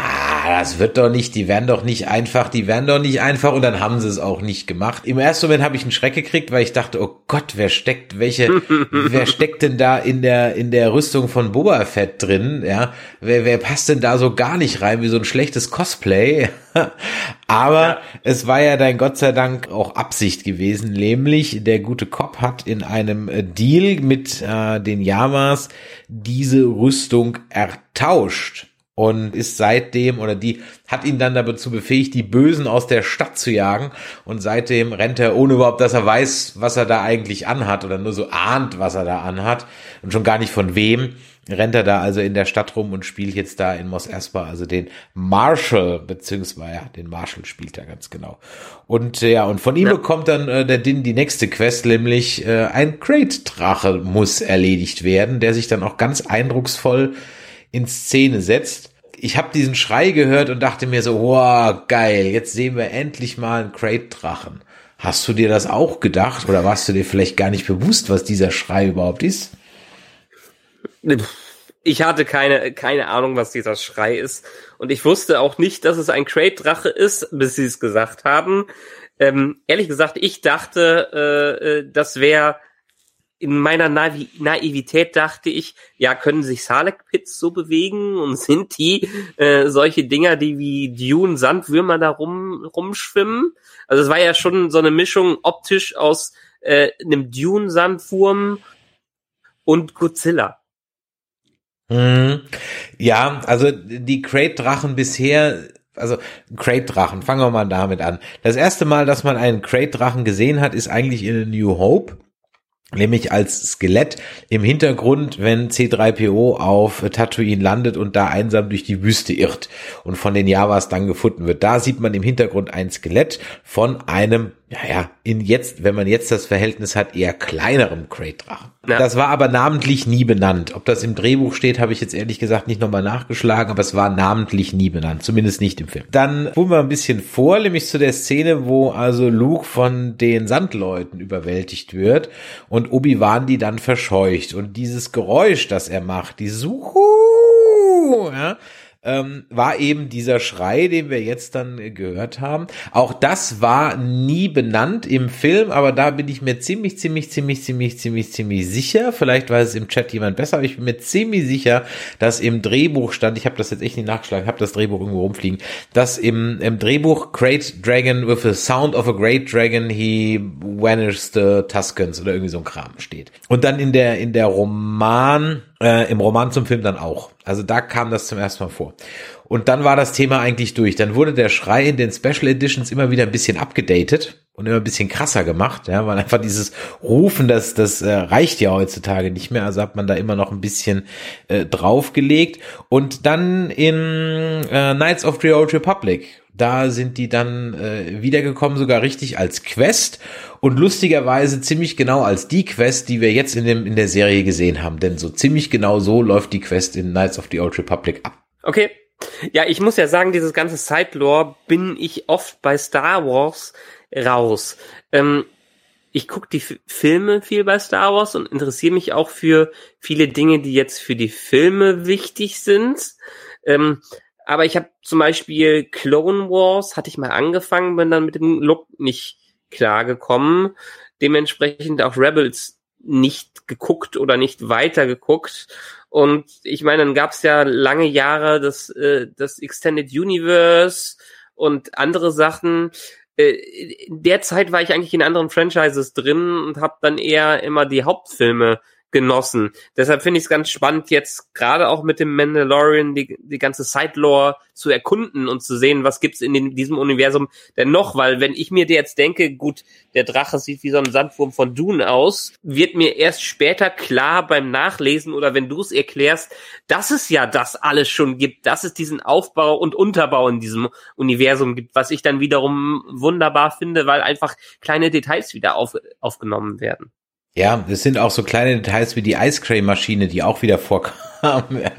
das wird doch nicht, die werden doch nicht einfach, die werden doch nicht einfach und dann haben sie es auch nicht gemacht. Im ersten Moment habe ich einen Schreck gekriegt, weil ich dachte, oh Gott, wer steckt, welche, <laughs> wer steckt denn da in der, in der Rüstung von Boba Fett drin, ja? Wer, wer passt denn da so gar nicht rein, wie so ein schlechtes Cosplay? <laughs> Aber Ja. es war ja dann Gott sei Dank auch Absicht gewesen, nämlich der gute Cop hat in einem äh, Deal mit äh, den Yamas diese Rüstung ertauscht und ist seitdem oder die hat ihn dann dazu befähigt, die Bösen aus der Stadt zu jagen und seitdem rennt er ohne überhaupt, dass er weiß, was er da eigentlich anhat oder nur so ahnt, was er da anhat und schon gar nicht von wem rennt er da also in der Stadt rum und spielt jetzt da in Mos Espa, also den Marshall, beziehungsweise ja, den Marshall spielt er ganz genau. Und äh, ja, und von ihm ja. bekommt dann äh, der Din die nächste Quest, nämlich äh, ein Crate-Drache muss erledigt werden, der sich dann auch ganz eindrucksvoll in Szene setzt. Ich habe diesen Schrei gehört und dachte mir so, wow, geil, jetzt sehen wir endlich mal einen Crate-Drachen. Hast du dir das auch gedacht oder warst du dir vielleicht gar nicht bewusst, was dieser Schrei überhaupt ist? Ich hatte keine, keine Ahnung, was dieser Schrei ist. Und ich wusste auch nicht, dass es ein Crate-Drache ist, bis sie es gesagt haben. Ähm, ehrlich gesagt, ich dachte, äh, äh das wäre in meiner Naiv Naivität dachte ich, ja, können sich Salek-Pits so bewegen und <laughs> sind die äh, solche Dinger, die wie Dune Sandwürmer da rum, rumschwimmen? Also es war ja schon so eine Mischung optisch aus äh, einem Dune Sandwurm und Godzilla. Mhm. Ja, also die Crate-Drachen bisher, also Crate-Drachen, fangen wir mal damit an. Das erste Mal, dass man einen Crate-Drachen gesehen hat, ist eigentlich in New Hope nämlich als Skelett im Hintergrund, wenn C3PO auf Tatooine landet und da einsam durch die Wüste irrt und von den Javas dann gefunden wird. Da sieht man im Hintergrund ein Skelett von einem ja, ja, in jetzt, wenn man jetzt das Verhältnis hat, eher kleinerem Crate-Drachen. Ja. Das war aber namentlich nie benannt. Ob das im Drehbuch steht, habe ich jetzt ehrlich gesagt nicht nochmal nachgeschlagen, aber es war namentlich nie benannt, zumindest nicht im Film. Dann fuhren wir ein bisschen vor, nämlich zu der Szene, wo also Luke von den Sandleuten überwältigt wird und Obi-Wan die dann verscheucht. Und dieses Geräusch, das er macht, die Suhu, ja, ähm, war eben dieser Schrei, den wir jetzt dann gehört haben. Auch das war nie benannt im Film, aber da bin ich mir ziemlich, ziemlich, ziemlich, ziemlich, ziemlich, ziemlich sicher. Vielleicht weiß es im Chat jemand besser, aber ich bin mir ziemlich sicher, dass im Drehbuch stand, ich habe das jetzt echt nicht nachgeschlagen, habe das Drehbuch irgendwo rumfliegen, dass im, im Drehbuch Great Dragon with the sound of a great dragon he vanishes the Tuscans oder irgendwie so ein Kram steht. Und dann in der, in der Roman, äh, Im Roman zum Film dann auch. Also da kam das zum ersten Mal vor. Und dann war das Thema eigentlich durch. Dann wurde der Schrei in den Special Editions immer wieder ein bisschen abgedatet und immer ein bisschen krasser gemacht, ja, weil einfach dieses Rufen, das, das äh, reicht ja heutzutage nicht mehr. Also hat man da immer noch ein bisschen äh, draufgelegt. Und dann in äh, Knights of the Old Republic, da sind die dann äh, wiedergekommen, sogar richtig als Quest und lustigerweise ziemlich genau als die Quest, die wir jetzt in, dem, in der Serie gesehen haben. Denn so ziemlich genau so läuft die Quest in Knights of the Old Republic ab. Okay. Ja, ich muss ja sagen, dieses ganze Side-Lore bin ich oft bei Star Wars raus. Ähm, ich gucke die F Filme viel bei Star Wars und interessiere mich auch für viele Dinge, die jetzt für die Filme wichtig sind. Ähm, aber ich habe zum Beispiel Clone Wars, hatte ich mal angefangen, bin dann mit dem Look nicht klargekommen. Dementsprechend auch Rebels nicht geguckt oder nicht weiter geguckt. Und ich meine, dann gab es ja lange Jahre das, äh, das Extended Universe und andere Sachen. Äh, in der Zeit war ich eigentlich in anderen Franchises drin und habe dann eher immer die Hauptfilme genossen. Deshalb finde ich es ganz spannend, jetzt gerade auch mit dem Mandalorian die, die ganze Side-Lore zu erkunden und zu sehen, was gibt's in den, diesem Universum denn noch, weil wenn ich mir jetzt denke, gut, der Drache sieht wie so ein Sandwurm von Dune aus, wird mir erst später klar beim Nachlesen oder wenn du es erklärst, dass es ja das alles schon gibt, dass es diesen Aufbau und Unterbau in diesem Universum gibt, was ich dann wiederum wunderbar finde, weil einfach kleine Details wieder auf, aufgenommen werden. Ja, es sind auch so kleine Details wie die Ice Cream Maschine, die auch wieder vorkam. Ja.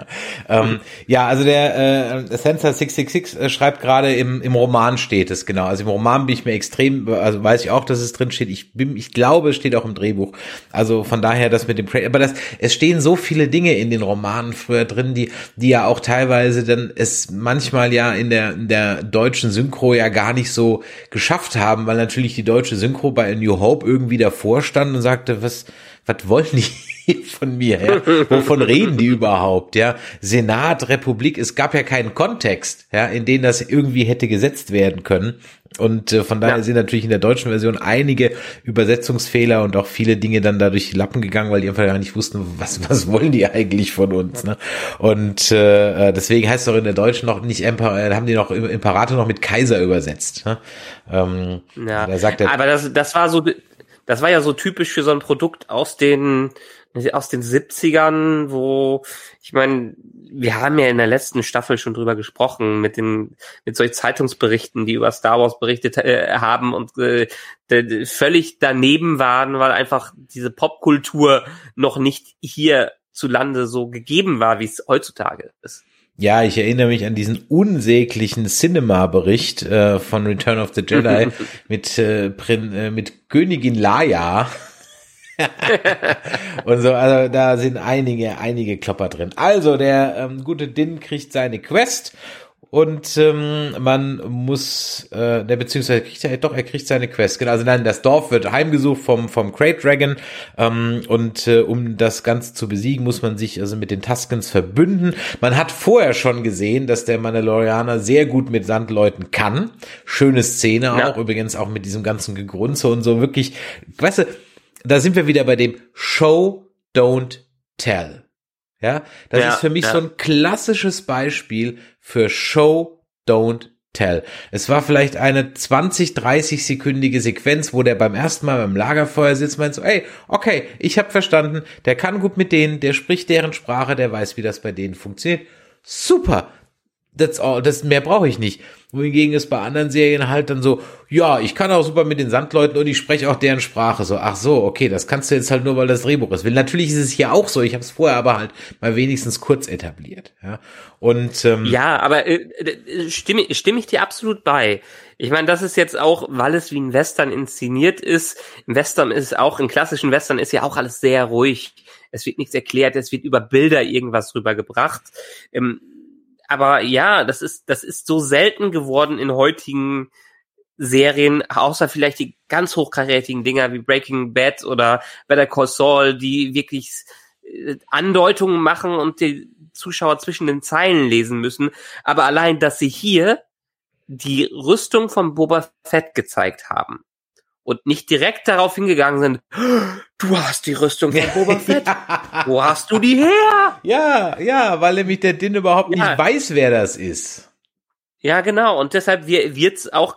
Ähm, mhm. ja, also der äh, Sensor 666 äh, schreibt gerade im, im Roman steht es genau. Also im Roman bin ich mir extrem, also weiß ich auch, dass es drin steht. Ich bin, ich glaube, es steht auch im Drehbuch. Also von daher das mit dem, aber das, es stehen so viele Dinge in den Romanen früher drin, die, die ja auch teilweise dann es manchmal ja in der, in der deutschen Synchro ja gar nicht so geschafft haben, weil natürlich die deutsche Synchro bei New Hope irgendwie davor stand und sagte, was, was wollen die <laughs> von mir? Ja? Wovon reden die überhaupt? Ja, Senat, Republik, es gab ja keinen Kontext, ja, in den das irgendwie hätte gesetzt werden können. Und äh, von daher ja. sind natürlich in der deutschen Version einige Übersetzungsfehler und auch viele Dinge dann dadurch die Lappen gegangen, weil die einfach gar nicht wussten, was, was wollen die eigentlich von uns. Ne? Und äh, deswegen heißt es auch in der deutschen noch nicht Emperor, äh, haben die noch Imperator noch mit Kaiser übersetzt. Ne? Ähm, ja, da sagt er, aber das, das war so das war ja so typisch für so ein Produkt aus den aus den 70ern, wo, ich meine, wir haben ja in der letzten Staffel schon drüber gesprochen, mit den, mit solchen Zeitungsberichten, die über Star Wars berichtet äh, haben und äh, völlig daneben waren, weil einfach diese Popkultur noch nicht hier zu Lande so gegeben war, wie es heutzutage ist. Ja, ich erinnere mich an diesen unsäglichen Cinema-Bericht äh, von Return of the Jedi <laughs> mit, äh, Prin, äh, mit Königin Laia. <laughs> und so, also da sind einige, einige Klopper drin. Also der ähm, gute Din kriegt seine Quest und ähm, man muss, äh, der beziehungsweise kriegt er doch, er kriegt seine Quest. Genau, also nein, das Dorf wird heimgesucht vom vom Crate Dragon ähm, und äh, um das Ganze zu besiegen, muss man sich also mit den Tuskens verbünden. Man hat vorher schon gesehen, dass der Mandalorianer sehr gut mit Sandleuten kann. Schöne Szene ja. auch, übrigens auch mit diesem ganzen Gegrunze und so wirklich, weißt du, da sind wir wieder bei dem Show, don't tell. Ja, das ja, ist für mich ja. so ein klassisches Beispiel für Show, don't tell. Es war vielleicht eine 20, 30 sekündige Sequenz, wo der beim ersten Mal beim Lagerfeuer sitzt, meint so, ey, okay, ich habe verstanden, der kann gut mit denen, der spricht deren Sprache, der weiß, wie das bei denen funktioniert. Super. That's all, das mehr brauche ich nicht wohingegen ist bei anderen Serien halt dann so, ja, ich kann auch super mit den Sandleuten und ich spreche auch deren Sprache. So, ach so, okay, das kannst du jetzt halt nur, weil das Drehbuch ist. Will natürlich ist es hier auch so. Ich habe es vorher aber halt mal wenigstens kurz etabliert. Ja, und ähm, ja, aber äh, äh, stimme, stimme ich dir absolut bei. Ich meine, das ist jetzt auch, weil es wie ein Western inszeniert ist. Im Western ist auch, im klassischen Western ist ja auch alles sehr ruhig. Es wird nichts erklärt, es wird über Bilder irgendwas rübergebracht. Ähm, aber ja, das ist, das ist so selten geworden in heutigen Serien, außer vielleicht die ganz hochkarätigen Dinger wie Breaking Bad oder Better Call Saul, die wirklich äh, Andeutungen machen und die Zuschauer zwischen den Zeilen lesen müssen. Aber allein, dass sie hier die Rüstung von Boba Fett gezeigt haben und nicht direkt darauf hingegangen sind, du hast die Rüstung von Boba <laughs> Fett. ja. Wo hast du die her? Ja, ja, weil nämlich der Din überhaupt ja. nicht weiß, wer das ist. Ja, genau. Und deshalb wird's auch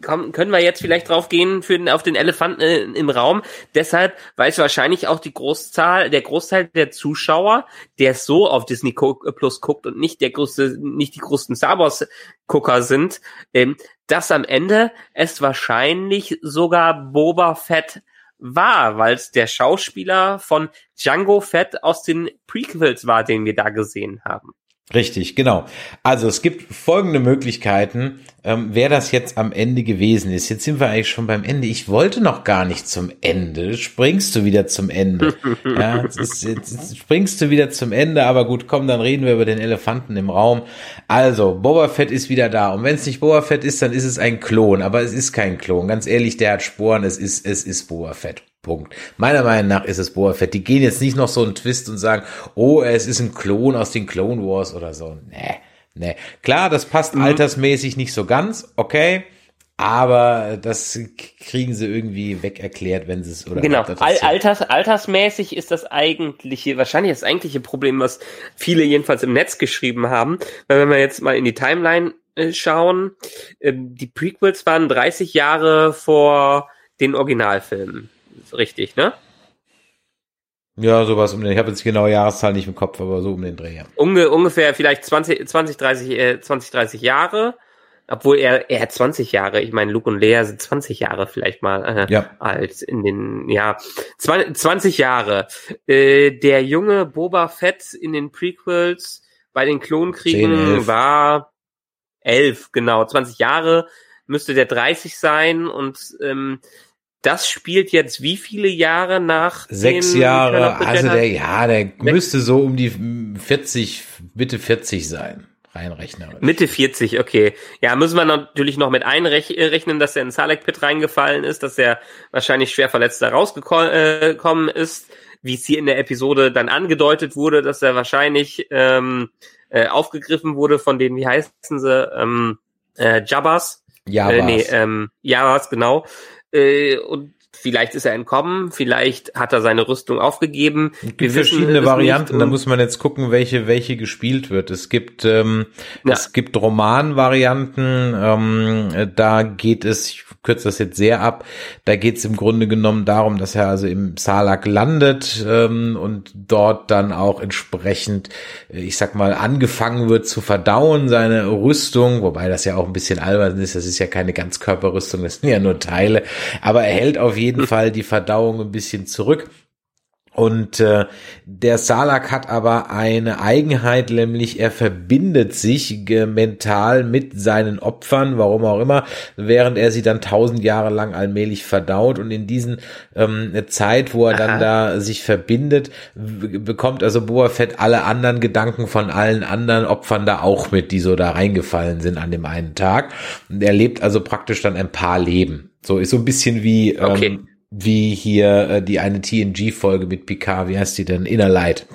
können wir jetzt vielleicht drauf gehen für den, auf den Elefanten äh, im Raum. Deshalb weiß wahrscheinlich auch die Großzahl, der Großteil der Zuschauer, der so auf Disney äh, Plus guckt und nicht der größte, nicht die größten Star Wars Gucker sind, ähm, dass am Ende es wahrscheinlich sogar Boba Fett war, weil es der Schauspieler von Django Fett aus den Prequels war, den wir da gesehen haben. Richtig, genau. Also es gibt folgende Möglichkeiten, ähm, wer das jetzt am Ende gewesen ist. Jetzt sind wir eigentlich schon beim Ende. Ich wollte noch gar nicht zum Ende. Springst du wieder zum Ende? <laughs> ja, jetzt, ist, jetzt springst du wieder zum Ende, aber gut, komm, dann reden wir über den Elefanten im Raum. Also, Boba Fett ist wieder da. Und wenn es nicht Boba Fett ist, dann ist es ein Klon. Aber es ist kein Klon. Ganz ehrlich, der hat Sporen. Es ist, es ist Boba Fett. Punkt. Meiner Meinung nach ist es Boba Fett. Die gehen jetzt nicht noch so einen Twist und sagen, oh, es ist ein Klon aus den Clone Wars oder so. Nee, nee. Klar, das passt mhm. altersmäßig nicht so ganz, okay. Aber das kriegen sie irgendwie weg erklärt, wenn sie es oder genau. Al Alters, altersmäßig ist das eigentliche, wahrscheinlich das eigentliche Problem, was viele jedenfalls im Netz geschrieben haben. Weil wenn wir jetzt mal in die Timeline äh, schauen, äh, die Prequels waren 30 Jahre vor den Originalfilmen richtig, ne? Ja, sowas um den, ich habe jetzt die genaue Jahreszahl nicht im Kopf, aber so um den Dreh. Ja. Unge, ungefähr vielleicht 20, 20, 30, äh, 20, 30 Jahre. Obwohl er, er hat 20 Jahre. Ich meine, Luke und Lea sind 20 Jahre vielleicht mal äh, ja. alt in den, ja, 20 Jahre. Äh, der junge Boba Fett in den Prequels bei den Klonkriegen 10, war elf, genau, 20 Jahre müsste der 30 sein und ähm, das spielt jetzt wie viele Jahre nach? Sechs Jahre, also der, ja, der müsste so um die 40, Mitte 40 sein. Reinrechnerisch. Mitte 40, okay. Ja, müssen wir natürlich noch mit einrechnen, dass er in Salek Pit reingefallen ist, dass er wahrscheinlich schwer verletzt da rausgekommen ist, wie es hier in der Episode dann angedeutet wurde, dass er wahrscheinlich ähm, äh, aufgegriffen wurde von den, wie heißen sie, ähm, äh, Jabbas. Jabbas. Äh, nee, ähm, Jabbas, genau. Äh, und Vielleicht ist er entkommen, vielleicht hat er seine Rüstung aufgegeben. Es gibt verschiedene Varianten, da muss man jetzt gucken, welche welche gespielt wird. Es gibt ähm, ja. es gibt Romanvarianten, ähm, da geht es, ich kürze das jetzt sehr ab, da geht es im Grunde genommen darum, dass er also im Salak landet ähm, und dort dann auch entsprechend, äh, ich sag mal, angefangen wird zu verdauen, seine Rüstung, wobei das ja auch ein bisschen albern ist, das ist ja keine Ganzkörperrüstung, das sind ja nur Teile, aber er hält auf jeden Fall die Verdauung ein bisschen zurück. Und äh, der Salak hat aber eine Eigenheit, nämlich er verbindet sich äh, mental mit seinen Opfern, warum auch immer, während er sie dann tausend Jahre lang allmählich verdaut. Und in diesen ähm, Zeit, wo er Aha. dann da sich verbindet, bekommt also Boa Fett alle anderen Gedanken von allen anderen Opfern da auch mit, die so da reingefallen sind an dem einen Tag. Und er lebt also praktisch dann ein paar Leben. So ist so ein bisschen wie okay. ähm, wie hier äh, die eine TNG-Folge mit Picard, wie heißt die denn? Inner Light.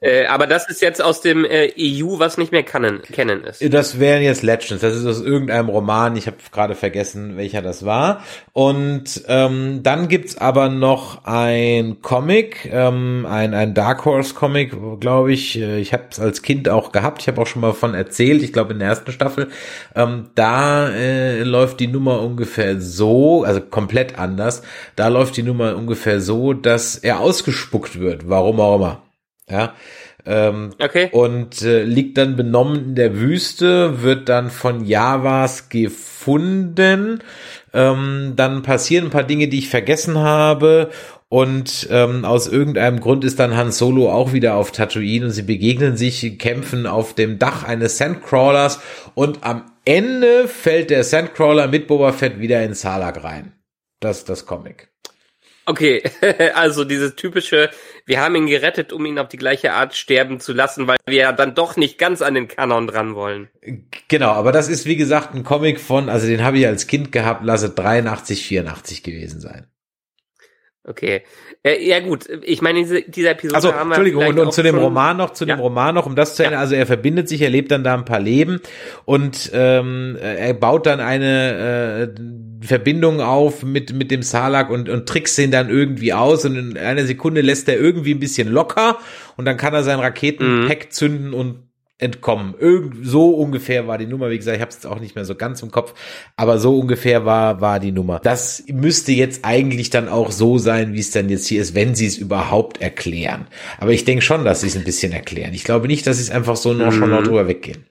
Äh, aber das ist jetzt aus dem äh, EU, was nicht mehr kennen, kennen ist. Das wären jetzt Legends. Das ist aus irgendeinem Roman. Ich habe gerade vergessen, welcher das war. Und ähm, dann gibt's aber noch ein Comic, ähm, ein, ein Dark Horse Comic, glaube ich. Äh, ich habe es als Kind auch gehabt. Ich habe auch schon mal von erzählt. Ich glaube in der ersten Staffel. Ähm, da äh, läuft die Nummer ungefähr so, also komplett anders. Da läuft die Nummer ungefähr so, dass er ausgespuckt wird. Warum auch immer. Ja. Ähm, okay. Und äh, liegt dann benommen in der Wüste, wird dann von Javas gefunden. Ähm, dann passieren ein paar Dinge, die ich vergessen habe. Und ähm, aus irgendeinem Grund ist dann Han Solo auch wieder auf Tatooine und sie begegnen sich, kämpfen auf dem Dach eines Sandcrawlers und am Ende fällt der Sandcrawler mit Boba Fett wieder in Salak rein. Das ist das Comic. Okay, <laughs> also dieses typische, wir haben ihn gerettet, um ihn auf die gleiche Art sterben zu lassen, weil wir ja dann doch nicht ganz an den Kanon dran wollen. Genau, aber das ist wie gesagt ein Comic von, also den habe ich als Kind gehabt, lasse 83, 84 gewesen sein. Okay. Äh, ja gut, ich meine, diese, diese Episode also, haben wir Entschuldigung, und, und zu dem Roman noch, zu ja. dem Roman noch, um das zu ja. also er verbindet sich, er lebt dann da ein paar Leben und ähm, er baut dann eine äh, Verbindung auf mit, mit dem Salak und, und trickst ihn dann irgendwie aus und in einer Sekunde lässt er irgendwie ein bisschen locker und dann kann er sein Raketenpack mhm. zünden und entkommen. Irgend so ungefähr war die Nummer. Wie gesagt, ich habe es auch nicht mehr so ganz im Kopf, aber so ungefähr war war die Nummer. Das müsste jetzt eigentlich dann auch so sein, wie es dann jetzt hier ist, wenn sie es überhaupt erklären. Aber ich denke schon, dass sie es ein bisschen erklären. Ich glaube nicht, dass sie es einfach so noch schon noch mhm. drüber weggehen.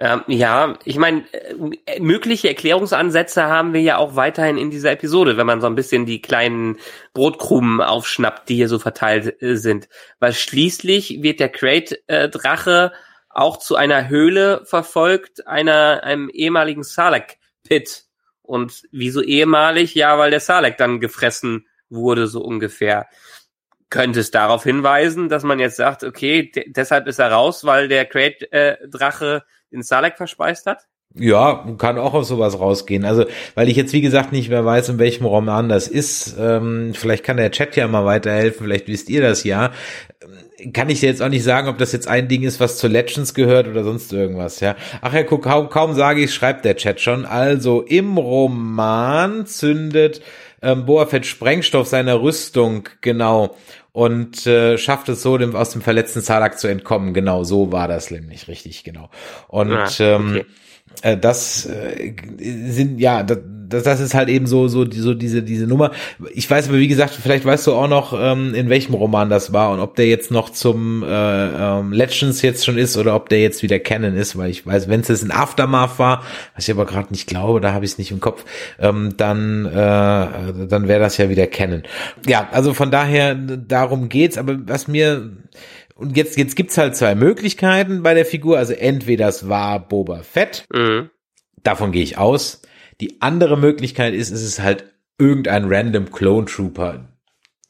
Ähm, ja, ich meine, äh, mögliche Erklärungsansätze haben wir ja auch weiterhin in dieser Episode, wenn man so ein bisschen die kleinen Brotkrumen aufschnappt, die hier so verteilt äh, sind. Weil schließlich wird der Crate-Drache auch zu einer Höhle verfolgt, einer, einem ehemaligen Salak-Pit. Und wieso ehemalig? Ja, weil der Salak dann gefressen wurde, so ungefähr könnte es darauf hinweisen, dass man jetzt sagt, okay, deshalb ist er raus, weil der Crate-Drache äh, den Salek verspeist hat? Ja, kann auch auf sowas rausgehen. Also, weil ich jetzt wie gesagt nicht mehr weiß, in welchem Roman das ist. Ähm, vielleicht kann der Chat ja mal weiterhelfen. Vielleicht wisst ihr das ja. Ähm, kann ich jetzt auch nicht sagen, ob das jetzt ein Ding ist, was zu Legends gehört oder sonst irgendwas. Ja. Ach ja, guck, kaum, kaum sage ich, schreibt der Chat schon. Also im Roman zündet ähm, Boa Fett Sprengstoff seiner Rüstung genau und äh, schafft es so, dem, aus dem verletzten Salak zu entkommen. Genau, so war das nämlich richtig, genau. Und ah, ähm, okay. ähm, äh, das äh, sind ja das, das ist halt eben so so so diese diese Nummer. Ich weiß aber wie gesagt, vielleicht weißt du auch noch ähm, in welchem Roman das war und ob der jetzt noch zum äh, ähm, Legends jetzt schon ist oder ob der jetzt wieder Canon ist, weil ich weiß, wenn es jetzt ein Aftermath war, was ich aber gerade nicht glaube, da habe ich es nicht im Kopf, ähm, dann äh, dann wäre das ja wieder Canon. Ja, also von daher darum geht's. Aber was mir und jetzt, jetzt gibt's halt zwei Möglichkeiten bei der Figur. Also entweder es war Boba Fett. Mhm. Davon gehe ich aus. Die andere Möglichkeit ist, es ist halt irgendein random Clone Trooper,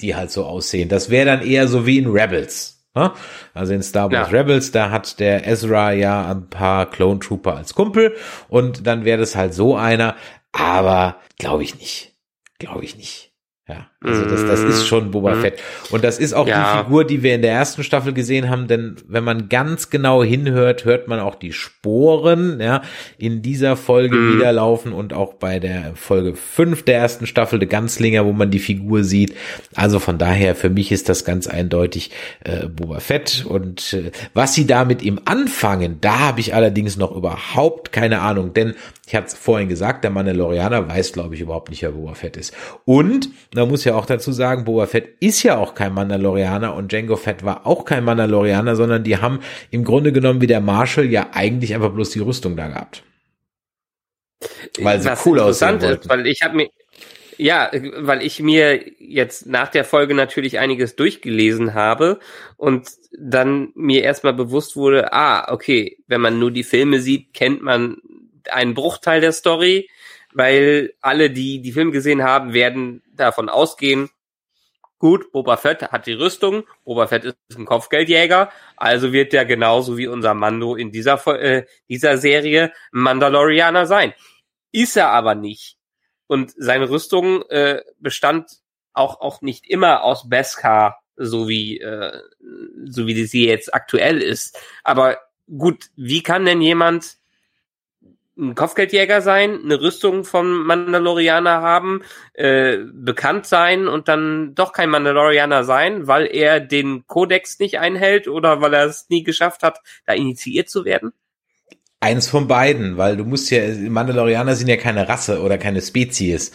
die halt so aussehen. Das wäre dann eher so wie in Rebels. Ne? Also in Star Wars ja. Rebels, da hat der Ezra ja ein paar Clone Trooper als Kumpel und dann wäre das halt so einer, aber glaube ich nicht. Glaube ich nicht. Ja, also das, das ist schon Boba Mhm. Fett. Und das ist auch Ja. die Figur, die wir in der ersten Staffel gesehen haben, denn wenn man ganz genau hinhört, hört man auch die Sporen, ja, in dieser Folge Mhm. wieder laufen und auch bei der Folge 5 der ersten Staffel, der Ganzlinger, wo man die Figur sieht. Also von daher, für mich ist das ganz eindeutig äh, Boba Fett. Und äh, was sie da mit ihm anfangen, da habe ich allerdings noch überhaupt keine Ahnung, denn ich hatte es vorhin gesagt, der Mandalorianer weiß, glaube ich, überhaupt nicht, wer Boba Fett ist. Und man muss ja auch dazu sagen, Boba Fett ist ja auch kein Mandalorianer und Django Fett war auch kein Mandalorianer, sondern die haben im Grunde genommen wie der Marshall ja eigentlich einfach bloß die Rüstung da gehabt. Weil sie Was cool aussehen interessant ist, weil ich habe mir ja, weil ich mir jetzt nach der Folge natürlich einiges durchgelesen habe und dann mir erstmal bewusst wurde, ah, okay, wenn man nur die Filme sieht, kennt man einen Bruchteil der Story, weil alle, die die Filme gesehen haben, werden davon ausgehen, gut, Boba Fett hat die Rüstung, Boba Fett ist ein Kopfgeldjäger, also wird der genauso wie unser Mando in dieser, äh, dieser Serie Mandalorianer sein. Ist er aber nicht. Und seine Rüstung äh, bestand auch, auch nicht immer aus Beskar, so wie, äh, so wie sie jetzt aktuell ist. Aber gut, wie kann denn jemand ein Kopfgeldjäger sein, eine Rüstung von Mandalorianer haben, äh, bekannt sein und dann doch kein Mandalorianer sein, weil er den Kodex nicht einhält oder weil er es nie geschafft hat, da initiiert zu werden? Eins von beiden, weil du musst ja, Mandalorianer sind ja keine Rasse oder keine Spezies,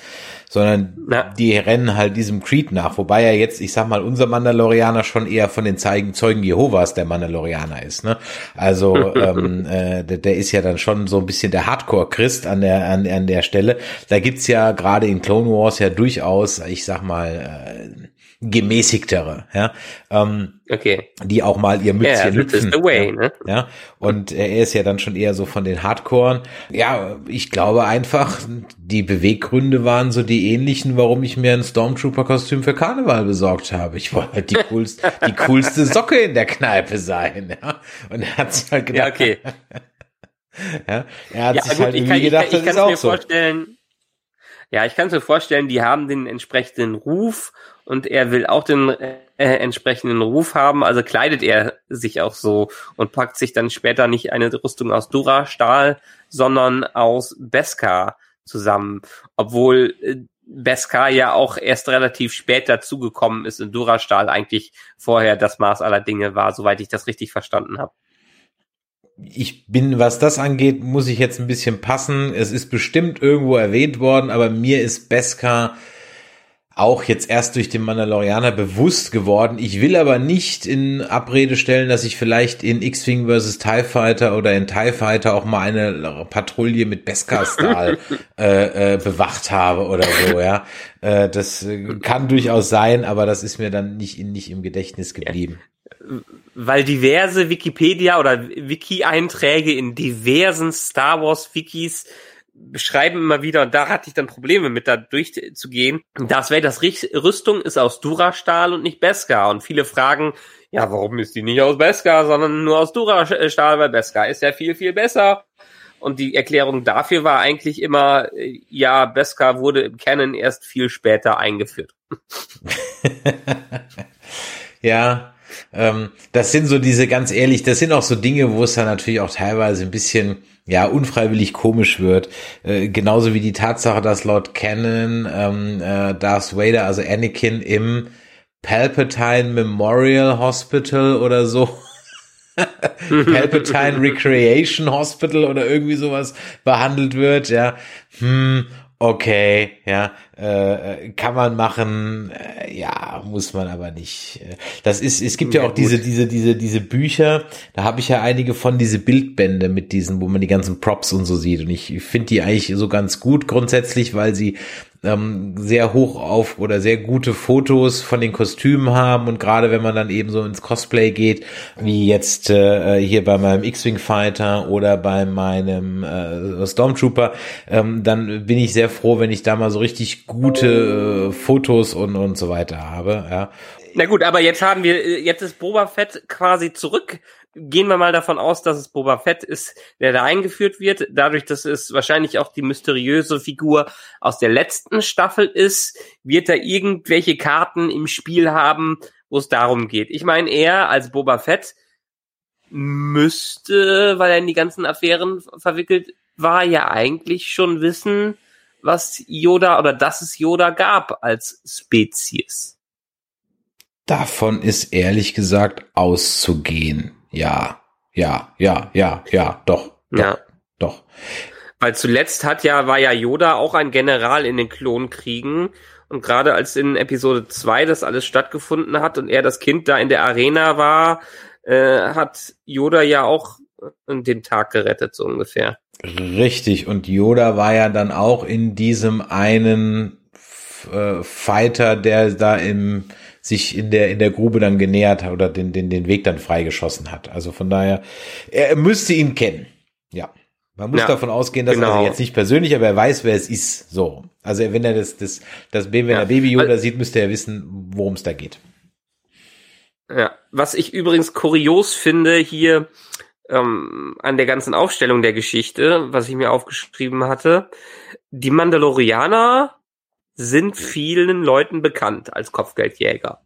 sondern Ja. die rennen halt diesem Creed nach. Wobei ja jetzt, ich sag mal, unser Mandalorianer schon eher von den Zeigen, Zeugen Jehovas der Mandalorianer ist. Ne? Also <laughs> ähm, äh, der, der ist ja dann schon so ein bisschen der Hardcore-Christ an der, an, an der Stelle. Da gibt's ja gerade in Clone Wars ja durchaus, ich sag mal, äh, gemäßigtere, ja, ähm, Okay. die auch mal ihr Ja, Mützchen is lüpfen. the way, ja. ne? Ja, und er ist ja dann schon eher so von den Hardcoren. Ja, ich glaube einfach, die Beweggründe waren so die ähnlichen, warum ich mir ein Stormtrooper-Kostüm für Karneval besorgt habe. Ich wollte halt die <laughs> coolste, die coolste Socke in der Kneipe sein, ja. Und er hat sich halt Ja, gedacht, okay. <laughs> ja, er hat Ja, sich gut, halt ich irgendwie kann, ich, gedacht, kann- ich das ist es mir auch so. vorstellen. Ja, ich kann es mir vorstellen, die haben den entsprechenden Ruf und er will auch den äh, entsprechenden Ruf haben, also kleidet er sich auch so und packt sich dann später nicht eine Rüstung aus Dura-Stahl, sondern aus Beskar zusammen, obwohl äh, Beskar ja auch erst relativ spät dazugekommen ist in Dura-Stahl eigentlich vorher das Maß aller Dinge war, soweit ich das richtig verstanden habe. ich bin, was das angeht, muss ich jetzt ein bisschen passen. Es ist bestimmt irgendwo erwähnt worden, aber mir ist Beskar auch jetzt erst durch den Mandalorianer bewusst geworden. Ich will aber nicht in Abrede stellen, dass ich vielleicht in X-Wing vs. TIE Fighter oder in TIE Fighter auch mal eine Patrouille mit Beskar-Stahl <laughs> äh, äh, bewacht habe oder so, ja. Äh, das äh, kann durchaus sein, aber das ist mir dann nicht, nicht im Gedächtnis geblieben. weil diverse Wikipedia oder Wiki-Einträge in diversen Star Wars Wikis beschreiben immer wieder, und da hatte ich dann Probleme mit da durchzugehen. Das Vaders Richt- Rüstung ist aus Dura-Stahl und nicht Beskar. Und viele fragen, ja, warum ist die nicht aus Beskar, sondern nur aus Dura-Stahl, weil Beskar ist ja viel, viel besser. Und die Erklärung dafür war eigentlich immer, äh, ja, Beskar wurde im Canon erst viel später eingeführt. <laughs> Ja, ähm, das sind so diese, ganz ehrlich, das sind auch so Dinge, wo es dann natürlich auch teilweise ein bisschen, ja, unfreiwillig komisch wird. Äh, genauso wie die Tatsache, dass laut Canon ähm, äh, Darth Vader, also Anakin im Palpatine Memorial Hospital oder so <laughs> Palpatine Recreation Hospital oder irgendwie sowas behandelt wird, ja. Hm, okay, ja, äh, kann man machen, äh, ja, muss man aber nicht. Äh, Das ist, es gibt ja, Ja, auch diese, gut. diese, diese, diese Bücher, da habe ich ja einige von diese Bildbände mit diesen, wo man die ganzen Props und so sieht. Und ich finde die eigentlich so ganz gut grundsätzlich, weil sie ähm, sehr hoch auf oder sehr gute Fotos von den Kostümen haben und gerade wenn man dann eben so ins Cosplay geht, wie jetzt äh, hier bei meinem X-Wing Fighter oder bei meinem äh, Stormtrooper, ähm, dann bin ich sehr froh, wenn ich da mal so richtig gute äh, Fotos und und so weiter habe. Ja, Na gut, aber jetzt haben wir, äh, jetzt ist Boba Fett quasi zurück gehen wir mal davon aus, dass es Boba Fett ist, der da eingeführt wird. Dadurch, dass es wahrscheinlich auch die mysteriöse Figur aus der letzten Staffel ist, wird er irgendwelche Karten im Spiel haben, wo es darum geht. Ich meine, er als Boba Fett müsste, weil er in die ganzen Affären verwickelt war, ja eigentlich schon wissen, was Yoda oder dass es Yoda gab als Spezies. Davon ist ehrlich gesagt auszugehen. Ja, ja, ja, ja, ja, doch, doch, ja. doch. Weil zuletzt hat ja, war ja Yoda auch ein General in den Klonkriegen. Und gerade als in Episode 2 das alles stattgefunden hat und er das Kind da in der Arena war, äh, hat Yoda ja auch den Tag gerettet, so ungefähr. Richtig, und Yoda war ja dann auch in diesem einen äh, Fighter, der da im sich in der in der Grube dann genähert hat oder den den den Weg dann freigeschossen hat. Also von daher, er müsste ihn kennen. Ja. Man muss ja, davon ausgehen, dass genau. er jetzt nicht persönlich, aber er weiß, wer es ist. So. Also wenn er das, das, das Baby, wenn ja. Baby Yoda sieht, müsste er wissen, worum es da geht. Ja. Was ich übrigens kurios finde hier ähm, an der ganzen Aufstellung der Geschichte, was ich mir aufgeschrieben hatte, die Mandalorianer sind vielen Leuten bekannt als Kopfgeldjäger.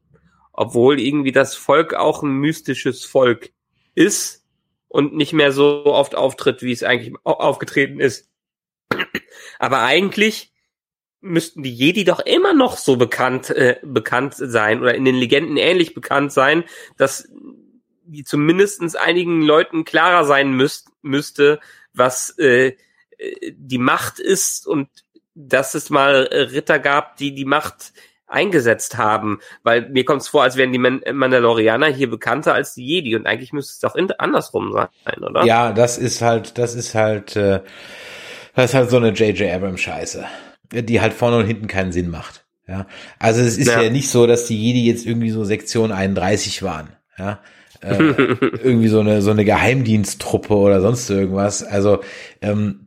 Obwohl irgendwie das Volk auch ein mystisches Volk ist und nicht mehr so oft auftritt, wie es eigentlich aufgetreten ist. Aber eigentlich müssten die Jedi doch immer noch so bekannt äh, bekannt sein oder in den Legenden ähnlich bekannt sein, dass die zumindestens einigen Leuten klarer sein müsst, müsste, was äh, äh die Macht ist und dass es mal äh, Ritter gab, die die Macht eingesetzt haben, weil mir kommt es vor, als wären die Mandalorianer hier bekannter als die Jedi und eigentlich müsste es doch andersrum sein, oder? Ja, das ist halt, das ist halt, äh, das ist halt so eine J.J. Abrams Scheiße, die halt vorne und hinten keinen Sinn macht. Ja, also es ist ja. ja nicht so, dass die Jedi jetzt irgendwie so Sektion 31 waren. Ja, äh, <laughs> irgendwie so eine so eine Geheimdiensttruppe oder sonst irgendwas. Also ähm,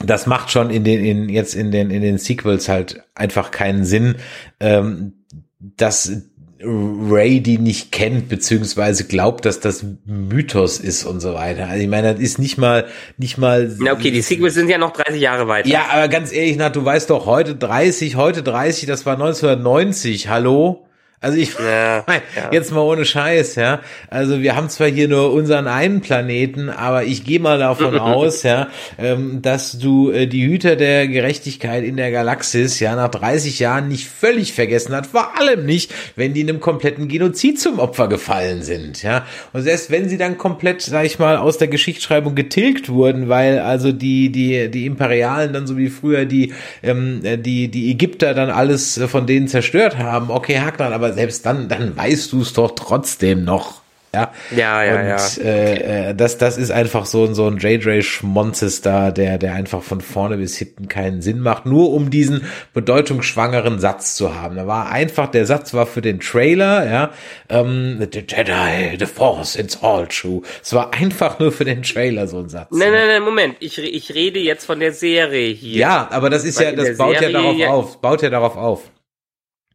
das macht schon in den in jetzt in den in den Sequels halt einfach keinen Sinn, ähm, dass Ray die nicht kennt beziehungsweise glaubt, dass das Mythos ist und so weiter. Also ich meine, das ist nicht mal nicht mal. Na okay, die Sequels sind ja noch 30 Jahre weiter. Ja, aber ganz ehrlich, na, du weißt doch heute 30, heute 30, das war 1990. Hallo? Also ich ja, <laughs> ja. jetzt mal ohne Scheiß, ja. Also wir haben zwar hier nur unseren einen Planeten, aber ich gehe mal davon <laughs> aus, ja, ähm, dass du äh, die Hüter der Gerechtigkeit in der Galaxis ja nach 30 Jahren nicht völlig vergessen hat, vor allem nicht, wenn die in einem kompletten Genozid zum Opfer gefallen sind, ja. Und selbst wenn sie dann komplett, sag ich mal, aus der Geschichtsschreibung getilgt wurden, weil also die die die Imperialen dann so wie früher die ähm, die die Ägypter dann alles von denen zerstört haben, okay, hack dann, aber selbst dann, dann weißt du es doch trotzdem noch. Ja, ja, ja. Und ja. Äh, äh, das, das ist einfach so, so ein JJ-Schmonzes da, der, der einfach von vorne bis hinten keinen Sinn macht, nur um diesen bedeutungsschwangeren Satz zu haben. Da war einfach, der Satz war für den Trailer, ja, ähm, The Jedi, the Force, it's all true. Es war einfach nur für den Trailer so ein Satz. Nein, nein, nein, Moment. Ich, ich rede jetzt von der Serie hier. Ja, aber das ist Weil ja, das baut Serie ja darauf auf, baut ja darauf auf.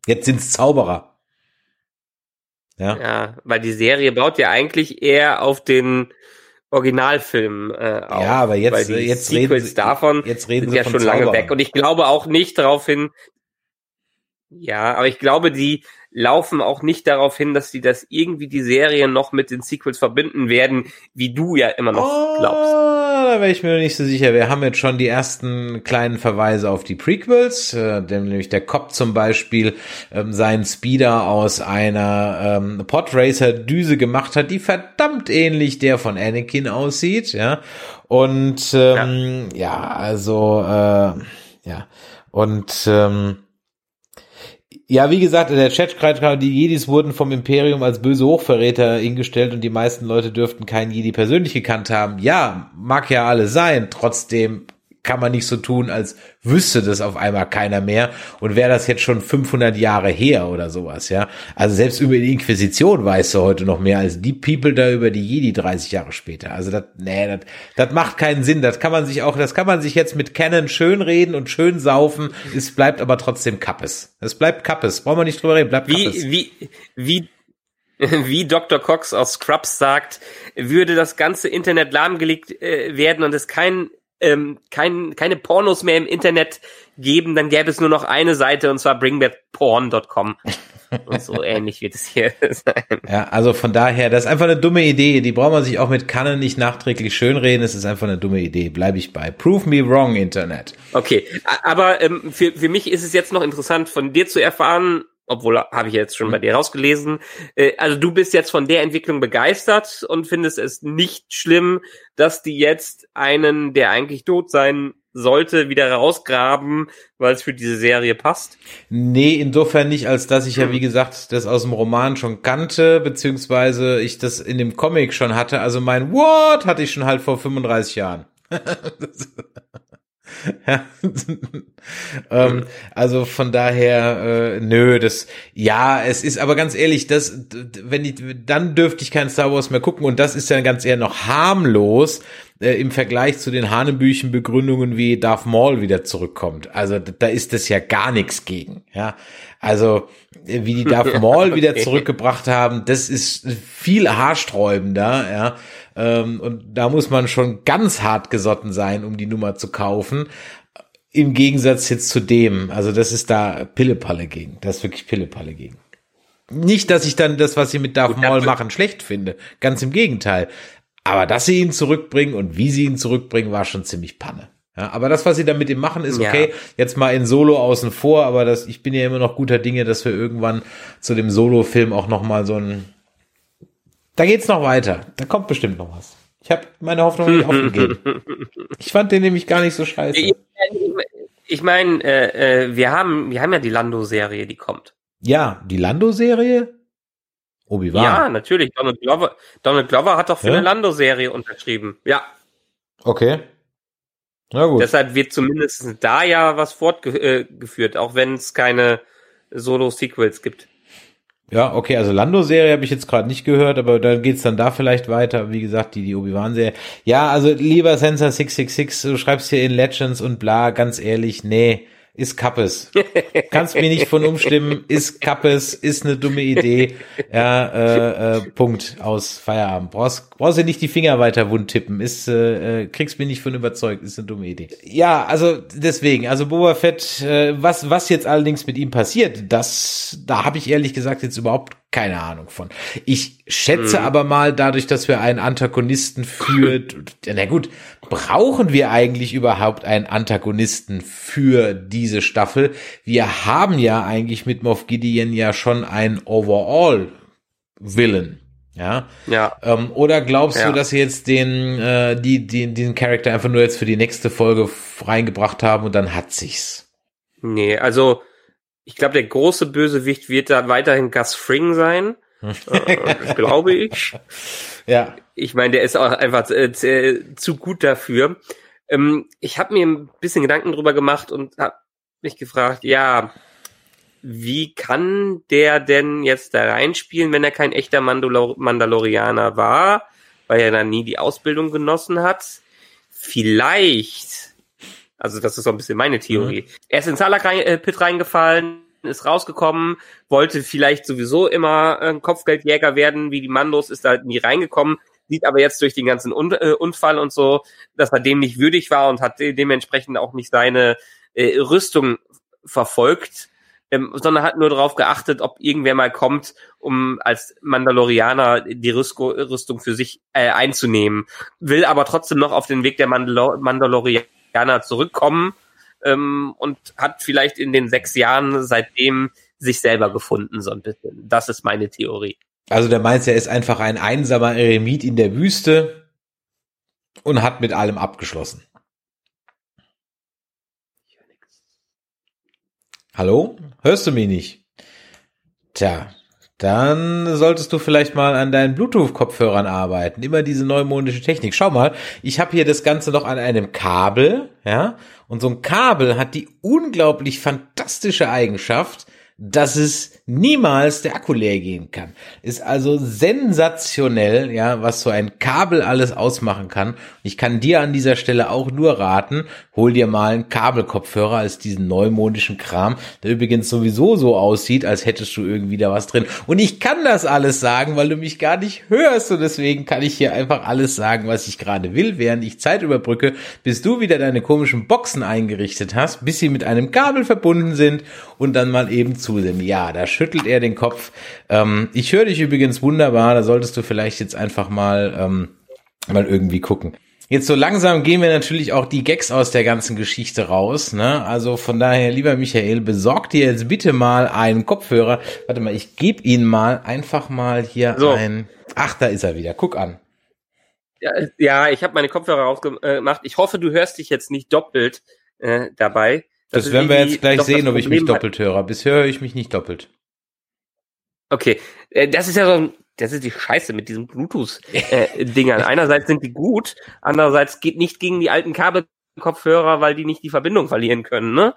Jetzt sind's Zauberer. Ja. ja, weil die Serie baut ja eigentlich eher auf den Originalfilm äh, auf. Ja, aber jetzt, weil die jetzt Sequels reden, davon jetzt reden sind ja schon lange weg. Und ich glaube auch nicht darauf hin, ja, aber ich glaube, die laufen auch nicht darauf hin, dass sie das irgendwie die Serie noch mit den Sequels verbinden werden, wie du ja immer noch oh, glaubst. Da wäre ich mir nicht so sicher. Wir haben jetzt schon die ersten kleinen Verweise auf die Prequels, äh, nämlich der Cop zum Beispiel ähm, seinen Speeder aus einer ähm, Podracer-Düse gemacht hat, die verdammt ähnlich der von Anakin aussieht, ja. Und ähm, ja. ja, also äh, ja. Und ähm, ja, wie gesagt, der Chat schreibt gerade, die Jedis wurden vom Imperium als böse Hochverräter hingestellt und die meisten Leute dürften keinen Jedi persönlich gekannt haben. Ja, mag ja alle sein. Trotzdem kann man nicht so tun, als wüsste das auf einmal keiner mehr und wäre das jetzt schon 500 Jahre her oder sowas, ja. Also selbst über die Inquisition weißt du heute noch mehr als die People da über die Jedi 30 Jahre später. Also das, nee, das, das macht keinen Sinn. Das kann man sich auch, das kann man sich jetzt mit Canon schön reden und schön saufen. Es bleibt aber trotzdem Kappes. Es bleibt Kappes. Brauchen wir nicht drüber reden, bleibt wie, Kappes. Wie, wie, <laughs> wie Dr. Cox aus Scrubs sagt, würde das ganze Internet lahmgelegt äh, werden und es kein, ähm, kein, keine Pornos mehr im Internet geben, dann gäbe es nur noch eine Seite und zwar bringbackporn.com. <laughs> Und so ähnlich wird es hier <laughs> sein. Ja, also von daher, das ist einfach eine dumme Idee. Die braucht man sich auch mit Kannen nicht nachträglich schönreden. Es ist einfach eine dumme Idee. Bleibe ich bei. Prove me wrong, Internet. Okay, aber ähm, für, für mich ist es jetzt noch interessant, von dir zu erfahren, obwohl habe ich jetzt schon bei dir rausgelesen. Äh, also du bist jetzt von der Entwicklung begeistert und findest es nicht schlimm, dass die jetzt einen, der eigentlich tot sein sollte, wieder rausgraben, weil es für diese Serie passt? Nee, insofern nicht, als dass ich ja, wie gesagt, das aus dem Roman schon kannte, beziehungsweise ich das in dem Comic schon hatte. Also mein What hatte ich schon halt vor 35 Jahren. <laughs> ähm, also von daher, äh, nö, das, ja, es ist aber ganz ehrlich, das, wenn ich, dann dürfte ich kein Star Wars mehr gucken und das ist ja ganz eher noch harmlos äh, im Vergleich zu den Hanebüchen Begründungen, wie Darth Maul wieder zurückkommt. Also da ist das ja gar nichts gegen, ja. Also äh, wie die Darth <laughs> Maul wieder zurückgebracht haben, das ist viel haarsträubender, ja. Ähm, und da muss man schon ganz hart gesotten sein, um die Nummer zu kaufen. Im Gegensatz jetzt zu dem, also das ist da Pillepalle gegen. Das ist wirklich Pillepalle gegen. Nicht, dass ich dann das, was sie mit Darth Maul machen, schlecht finde. Ganz im Gegenteil. Aber dass sie ihn zurückbringen und wie sie ihn zurückbringen, war schon ziemlich Panne. Ja, aber das, was sie da mit ihm machen, ist okay. Ja. Jetzt mal in Solo außen vor, aber das, ich bin ja immer noch guter Dinge, dass wir irgendwann zu dem Solo-Film auch noch mal so ein da geht's noch weiter. Da kommt bestimmt noch was. Ich habe meine Hoffnung nicht aufgegeben. <laughs> Ich fand den nämlich gar nicht so scheiße. Ich meine, äh, äh, wir haben wir haben ja die Lando-Serie, die kommt. Ja, die Lando-Serie? Obi-Wan. Ja, natürlich. Donald Glover, Donald Glover hat doch für ja? eine Lando-Serie unterschrieben. Ja. Okay. Na gut. Deshalb wird zumindest da ja was fortgeführt, auch wenn es keine Solo-Sequels gibt. Ja, okay, also Lando-Serie habe ich jetzt gerade nicht gehört, aber dann geht's dann da vielleicht weiter. Wie gesagt, die, die Obi-Wan-Serie. Ja, also lieber Sensor 666, du schreibst hier in Legends und bla, ganz ehrlich, nee ist Kappes. Kannst mir nicht von umstimmen, ist Kappes, ist eine dumme Idee. Ja, äh, äh, Punkt aus Feierabend. Brauchst, brauchst du nicht die Finger weiter wund tippen. Ist, äh, äh, kriegst mir nicht von überzeugt, ist eine dumme Idee. Ja, also deswegen, also Boba Fett, äh, was, was jetzt allerdings mit ihm passiert, das, da habe ich ehrlich gesagt jetzt überhaupt keine Ahnung von. Ich schätze mhm. aber mal, dadurch, dass wir einen Antagonisten für, na gut, brauchen wir eigentlich überhaupt einen Antagonisten für diese Staffel? Wir haben ja eigentlich mit Moff Gideon ja schon einen Overall-Villain. Ja. Ja. Ähm, oder glaubst ja. du, dass sie jetzt den, äh, die, die, diesen Charakter einfach nur jetzt für die nächste Folge reingebracht haben und dann hat sich's? Nee, also ich glaube, der große Bösewicht wird da weiterhin Gus Fring sein. <laughs> äh, glaube ich. Ja. Ich meine, der ist auch einfach äh, zu gut dafür. Ähm, ich habe mir ein bisschen Gedanken drüber gemacht und habe mich gefragt, ja, wie kann der denn jetzt da reinspielen, wenn er kein echter Mandalor Mandalorianer war, weil er dann nie die Ausbildung genossen hat? Vielleicht also das ist so ein bisschen meine Theorie. Mhm. Er ist in Salak-Pit äh, reingefallen, ist rausgekommen, wollte vielleicht sowieso immer ein Kopfgeldjäger werden, wie die Mandos, ist da nie reingekommen, sieht aber jetzt durch den ganzen Un äh, Unfall und so, dass er dem nicht würdig war und hat dementsprechend auch nicht seine äh, Rüstung verfolgt, ähm, sondern hat nur darauf geachtet, ob irgendwer mal kommt, um als Mandalorianer die Rüsko Rüstung für sich äh, einzunehmen, will aber trotzdem noch auf den Weg der Mandalor Mandalorianer Ghana zurückkommen ähm, und hat vielleicht in den sechs Jahren seitdem sich selber gefunden, so ein bisschen. Das ist meine Theorie. Also der meint, er ist einfach ein einsamer Eremit in der Wüste und hat mit allem abgeschlossen. Hallo? Hörst du mich nicht? Tja, dann solltest du vielleicht mal an deinen Bluetooth-Kopfhörern arbeiten. Immer diese neumodische Technik. Schau mal, ich habe hier das Ganze noch an einem Kabel, ja, und so ein Kabel hat die unglaublich fantastische Eigenschaft, dass es niemals der Akku leer gehen kann. Ist also sensationell, ja, was so ein Kabel alles ausmachen kann. Ich kann dir an dieser Stelle auch nur raten, hol dir mal einen Kabelkopfhörer als diesen neumodischen Kram, der übrigens sowieso so aussieht, als hättest du irgendwie da was drin. Und ich kann das alles sagen, weil du mich gar nicht hörst und deswegen kann ich hier einfach alles sagen, was ich gerade will, während ich Zeit überbrücke, bis du wieder deine komischen Boxen eingerichtet hast, bis sie mit einem Kabel verbunden sind und dann mal eben zusehen. Ja, da schüttelt er den Kopf. Ähm, ich höre dich übrigens wunderbar, da solltest du vielleicht jetzt einfach mal, ähm, mal irgendwie gucken. Jetzt so langsam gehen wir natürlich auch die Gags aus der ganzen Geschichte raus. Ne? Also von daher, lieber Michael, besorg dir jetzt bitte mal einen Kopfhörer. Warte mal, ich gebe ihn mal einfach mal hier so. ein. Ach, da ist er wieder. Guck an. Ja, ja ich habe meine Kopfhörer rausgemacht. Ich hoffe, du hörst dich jetzt nicht doppelt äh, dabei. Das, das werden wir jetzt gleich sehen, ob ich mich doppelt höre. Bisher höre ich mich nicht doppelt. Okay, äh, das ist ja so ein das ist die Scheiße mit diesen Bluetooth-Dingern. Äh, <laughs> Einerseits sind die gut, andererseits geht nicht gegen die alten Kabelkopfhörer, weil die nicht die Verbindung verlieren können, ne?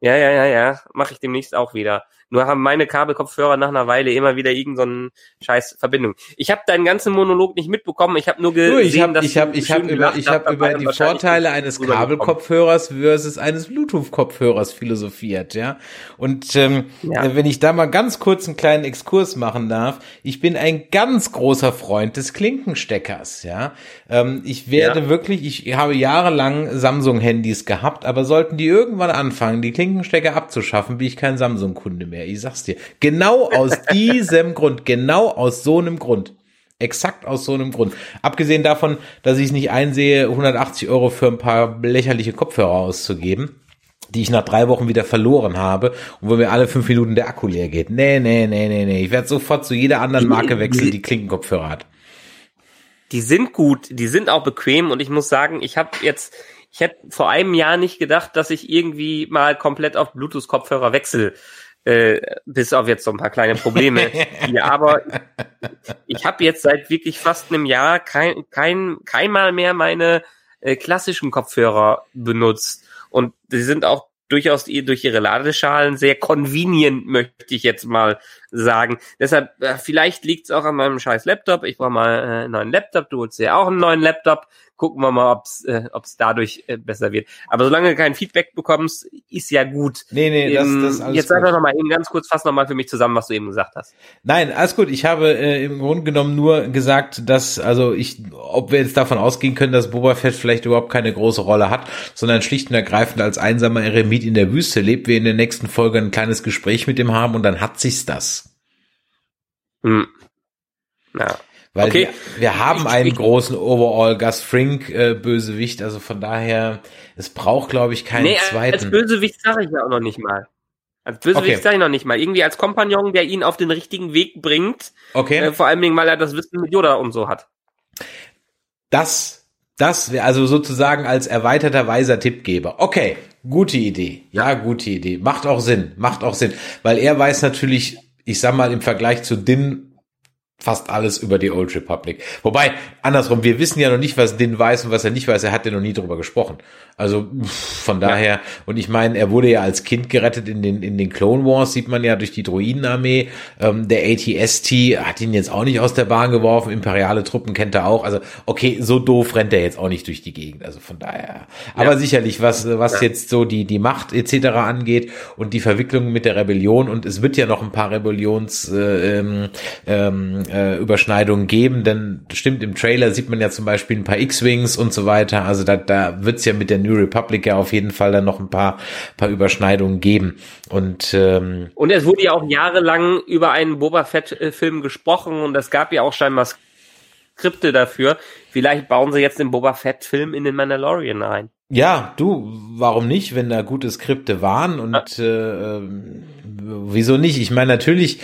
Ja, ja, ja, ja, mache ich demnächst auch wieder. Nur haben meine Kabelkopfhörer nach einer Weile immer wieder irgendeinen so scheiß Verbindung. Ich habe deinen ganzen Monolog nicht mitbekommen. Ich habe nur gesehen, ich hab, dass ich habe ich habe über ich habe über die Vorteile eines Kabelkopfhörers versus eines Bluetooth-Kopfhörers philosophiert, ja. Und ähm, ja. wenn ich da mal ganz kurz einen kleinen Exkurs machen darf, ich bin ein ganz großer Freund des Klinkensteckers, ja. Ähm, ich werde ja. wirklich, ich habe jahrelang Samsung-Handys gehabt, aber sollten die irgendwann anfangen, die Klinkenstecker abzuschaffen, bin ich kein Samsung-Kunde mehr. Ich sag's dir. Genau aus <laughs> diesem Grund, genau aus so einem Grund. Exakt aus so einem Grund. Abgesehen davon, dass ich es nicht einsehe, 180 Euro für ein paar lächerliche Kopfhörer auszugeben die ich nach drei Wochen wieder verloren habe und wo mir alle fünf Minuten der Akku leer geht. Nee, nee, nee, nee, nee. Ich werde sofort zu jeder anderen Marke wechseln, die Klinkenkopfhörer hat. Die sind gut, die sind auch bequem und ich muss sagen, ich habe jetzt ich hätte vor einem Jahr nicht gedacht, dass ich irgendwie mal komplett auf Bluetooth-Kopfhörer wechsle. Äh, bis auf jetzt so ein paar kleine Probleme. <laughs> ja, aber ich habe jetzt seit wirklich fast einem Jahr kein, kein, keinmal mehr meine äh, klassischen Kopfhörer benutzt. Und die sind auch durchaus durch ihre Ladeschalen sehr convenient, möchte ich jetzt mal sagen. Deshalb, äh, vielleicht liegt es auch an meinem scheiß Laptop. Ich brauche mal äh, einen neuen Laptop. Du holst ja auch einen neuen Laptop gucken wir mal, ob es äh, ob's dadurch äh, besser wird. Aber solange du kein Feedback bekommst, ist ja gut. Nee, nee, das, ähm, das alles Jetzt sag doch noch mal eben ganz kurz, fass noch mal für mich zusammen, was du eben gesagt hast. Nein, alles gut. Ich habe äh, im Grunde genommen nur gesagt, dass, also ich, ob wir jetzt davon ausgehen können, dass Boba Fett vielleicht überhaupt keine große Rolle hat, sondern schlicht und ergreifend als einsamer Eremit in der Wüste lebt, wir in der nächsten Folge ein kleines Gespräch mit dem haben und dann hat sich's das. Hm. Ja. Weil okay. wir, wir haben ich, einen ich, großen Overall Gus Frink äh, Bösewicht, also von daher, es braucht, glaube ich, keinen nee, zweiten. Als Bösewicht sage ich ja auch noch nicht mal. Als Bösewicht okay. sage ich noch nicht mal. Irgendwie als Kompagnon, der ihn auf den richtigen Weg bringt. Okay. Äh, vor allen Dingen, weil er das Wissen mit Yoda und so hat. Das, das wäre also sozusagen als erweiterter weiser Tippgeber. Okay, gute Idee. Ja, gute Idee. Macht auch Sinn. Macht auch Sinn. Weil er weiß natürlich, ich sag mal, im Vergleich zu Din fast alles über die Old Republic. Wobei, andersrum, wir wissen ja noch nicht, was Din weiß und was er nicht weiß. Er hat ja noch nie drüber gesprochen. Also von daher, ja. und ich meine, er wurde ja als Kind gerettet in den, in den Clone Wars, sieht man ja durch die Droidenarmee. Ähm, der ATST hat ihn jetzt auch nicht aus der Bahn geworfen, imperiale Truppen kennt er auch. Also, okay, so doof rennt er jetzt auch nicht durch die Gegend. Also von daher. Aber ja. sicherlich, was, was ja. jetzt so die, die Macht etc. angeht und die Verwicklung mit der Rebellion, und es wird ja noch ein paar Rebellions äh, ähm, ähm, äh, Überschneidungen geben, denn stimmt, im Trailer sieht man ja zum Beispiel ein paar X-Wings und so weiter. Also da, da wird's ja mit der New Republic ja auf jeden Fall dann noch ein paar, paar Überschneidungen geben. Und, ähm, und es wurde ja auch jahrelang über einen Boba Fett-Film gesprochen und es gab ja auch scheinbar Skripte dafür. Vielleicht bauen sie jetzt den Boba Fett-Film in den Mandalorian ein. Ja, du, warum nicht, wenn da gute Skripte waren und ja. äh, wieso nicht? Ich meine, natürlich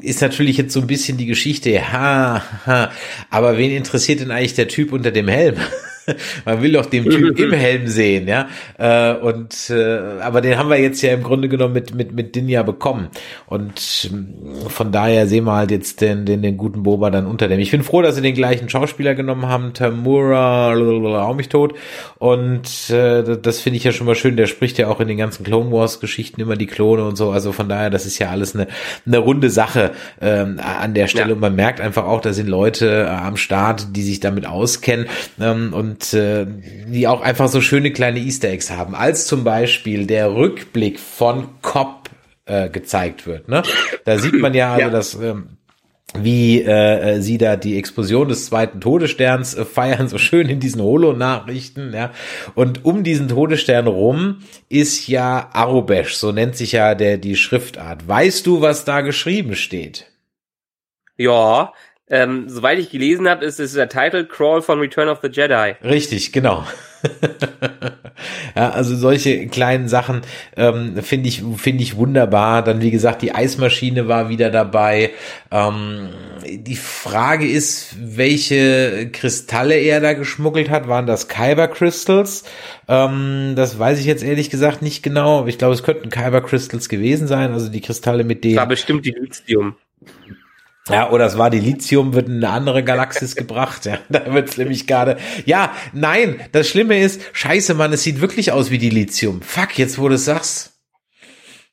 ist natürlich jetzt so ein bisschen die Geschichte, ha, ha, aber wen interessiert denn eigentlich der Typ unter dem Helm? <laughs> <laughs> Man will doch den Typ <laughs> im Helm sehen, ja. Äh, und äh, aber den haben wir jetzt ja im Grunde genommen mit mit mit Dinja bekommen. Und ähm, von daher sehen wir halt jetzt den den, den guten Boba dann unter dem. Ich bin froh, dass sie den gleichen Schauspieler genommen haben, Tamura, auch mich tot. Und äh, das finde ich ja schon mal schön. Der spricht ja auch in den ganzen Clone Wars Geschichten immer die Klone und so. Also von daher, das ist ja alles eine eine runde Sache ähm, an der Stelle. Ja. Und man merkt einfach auch, da sind Leute äh, am Start, die sich damit auskennen ähm, und äh, die auch einfach so schöne kleine Easter Eggs haben, als zum Beispiel der Rückblick von Cobb äh, gezeigt wird. Ne? Da sieht man ja, also ja. dass ähm, wie äh, äh, sie da die Explosion des zweiten Todessterns äh, feiern, so schön in diesen Holo-Nachrichten, ja. Und um diesen Todesstern rum ist ja Arubesh, so nennt sich ja der die Schriftart. Weißt du, was da geschrieben steht? Ja, ähm, soweit ich gelesen habe, ist es der Title Crawl von Return of the Jedi. Richtig, genau. <laughs> ja, also solche kleinen Sachen ähm, finde ich finde ich wunderbar. Dann wie gesagt, die Eismaschine war wieder dabei. Ähm, die Frage ist, welche Kristalle er da geschmuggelt hat. Waren das Kyber Crystals? Ähm, das weiß ich jetzt ehrlich gesagt nicht genau. Ich glaube, es könnten Kyber Crystals gewesen sein. Also die Kristalle mit denen. War bestimmt die Lithium. Ja, oder es war die Lithium, wird in eine andere Galaxis gebracht. Ja, da wird's nämlich gerade. Ja, nein, das Schlimme ist, scheiße, Mann, es sieht wirklich aus wie die Lithium. Fuck, jetzt wo du es sagst.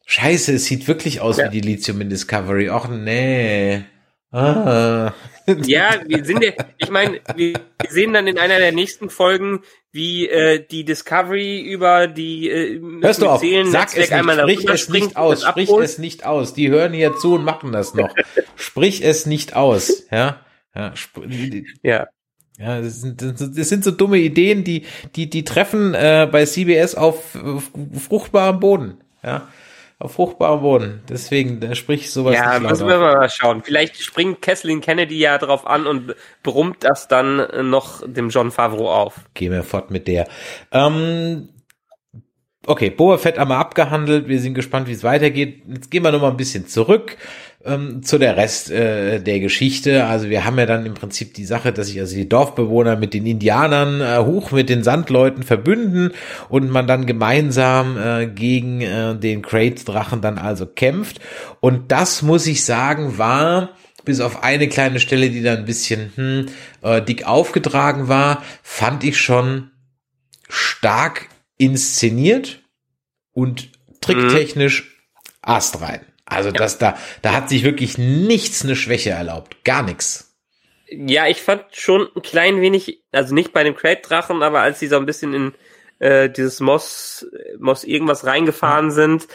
Scheiße, es sieht wirklich aus ja. wie die Lithium in Discovery. Och nee. Ah. Ja, wir sind ja, ich meine, wir sehen dann in einer der nächsten Folgen, wie äh, die Discovery über die äh, Hörst du auf, sag es nicht, sprich es nicht aus, sprich es nicht aus. Die hören hier zu und machen das noch. <laughs> sprich es nicht aus, ja. Ja. ja. Ja, das sind, das sind so dumme Ideen, die, die, die treffen äh, bei CBS auf, auf fruchtbarem Boden. Ja auf fruchtbarem Boden. Deswegen, da sprich sowas ja, nicht müssen wir mal schauen. Vielleicht springt Kathleen Kennedy ja drauf an und brummt das dann noch dem John Favreau auf. Gehen wir fort mit der. Ähm, okay, Boa Fett wir abgehandelt. Wir sind gespannt, wie es weitergeht. Jetzt gehen wir noch mal ein bisschen zurück ähm, zu der Rest äh, der Geschichte. Also wir haben ja dann im Prinzip die Sache, dass sich also die Dorfbewohner mit den Indianern äh, hoch mit den Sandleuten verbünden und man dann gemeinsam äh, gegen äh, den Crate-Drachen dann also kämpft. Und das muss ich sagen, war bis auf eine kleine Stelle, die dann ein bisschen hm, äh, dick aufgetragen war, fand ich schon stark inszeniert und tricktechnisch mhm. astrein. Also ja. das da, da hat sich wirklich nichts eine Schwäche erlaubt. Gar nichts. Ja, ich fand schon ein klein wenig, also nicht bei dem Crate-Drachen, aber als sie so ein bisschen in äh, dieses Moss, Moss irgendwas reingefahren mhm. sind,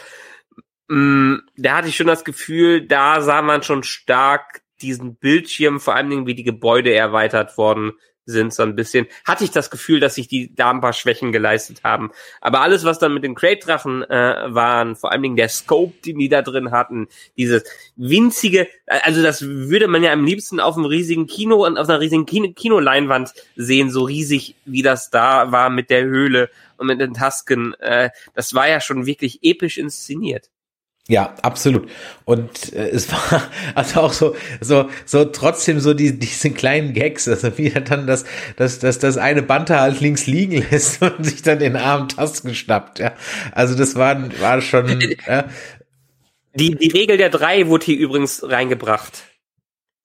mh, mm, da hatte ich schon das Gefühl, da sah man schon stark diesen Bildschirm, vor allen Dingen wie die Gebäude erweitert worden sind so ein bisschen, hatte ich das Gefühl, dass sich die da ein paar Schwächen geleistet haben. Aber alles, was dann mit den Crate-Drachen äh, waren, vor allen Dingen der Scope, den die da drin hatten, dieses winzige, also das würde man ja am liebsten auf einem riesigen Kino und auf einer riesigen Kino Kinoleinwand sehen, so riesig wie das da war mit der Höhle und mit den Tasken. Äh, das war ja schon wirklich episch inszeniert. Ja, absolut. Und äh, es war <laughs> also auch so so so trotzdem so die diese kleinen Gags, also wie er dann das das das das eine Banter halt links liegen lässt <laughs> und sich dann den armen Tasten schnappt, ja. Also das war war schon ja. Die die Regel der drei wurde hier übrigens reingebracht.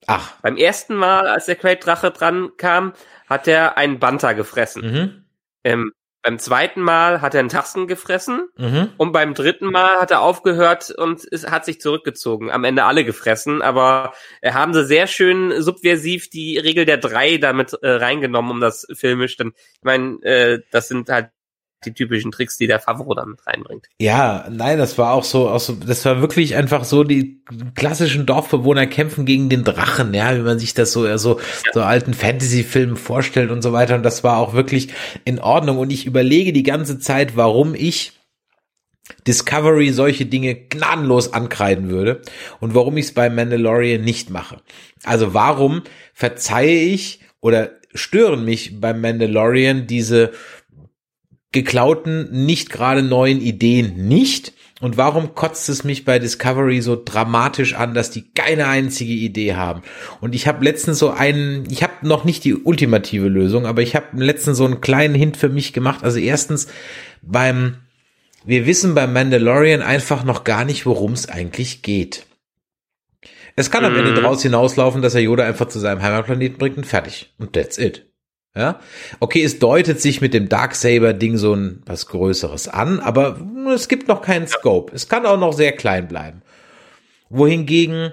Ach. Beim ersten Mal, als der Crate Drache dran kam, hat er einen Banter gefressen. Mhm. Ähm, beim zweiten Mal hat er einen Tasten gefressen mhm. und beim dritten Mal hat er aufgehört und ist, hat sich zurückgezogen. Am Ende alle gefressen, aber haben sie sehr schön subversiv die Regel der drei damit äh, reingenommen, um das filmisch. Denn ich meine, äh, das sind halt die typischen Tricks, die der Favro dann mit reinbringt. Ja, nein, das war auch so, auch so, das war wirklich einfach so, die klassischen Dorfbewohner kämpfen gegen den Drachen, ja, wie man sich das so, so, ja. so alten Fantasy-Filmen vorstellt und so weiter. Und das war auch wirklich in Ordnung. Und ich überlege die ganze Zeit, warum ich Discovery solche Dinge gnadenlos ankreiden würde und warum ich es bei Mandalorian nicht mache. Also warum verzeihe ich oder stören mich beim Mandalorian diese geklauten, nicht gerade neuen Ideen nicht. Und warum kotzt es mich bei Discovery so dramatisch an, dass die keine einzige Idee haben? Und ich habe letztens so einen, ich habe noch nicht die ultimative Lösung, aber ich habe letztens so einen kleinen Hint für mich gemacht. Also erstens beim, wir wissen beim Mandalorian einfach noch gar nicht, worum es eigentlich geht. Es kann am Ende Mhm. draus hinauslaufen, dass er Yoda einfach zu seinem Heimatplaneten bringt und fertig. Und that's it. Ja, okay, es deutet sich mit dem Darksaber-Ding so ein was Größeres an, aber es gibt noch keinen Scope. Es kann auch noch sehr klein bleiben. Wohingegen,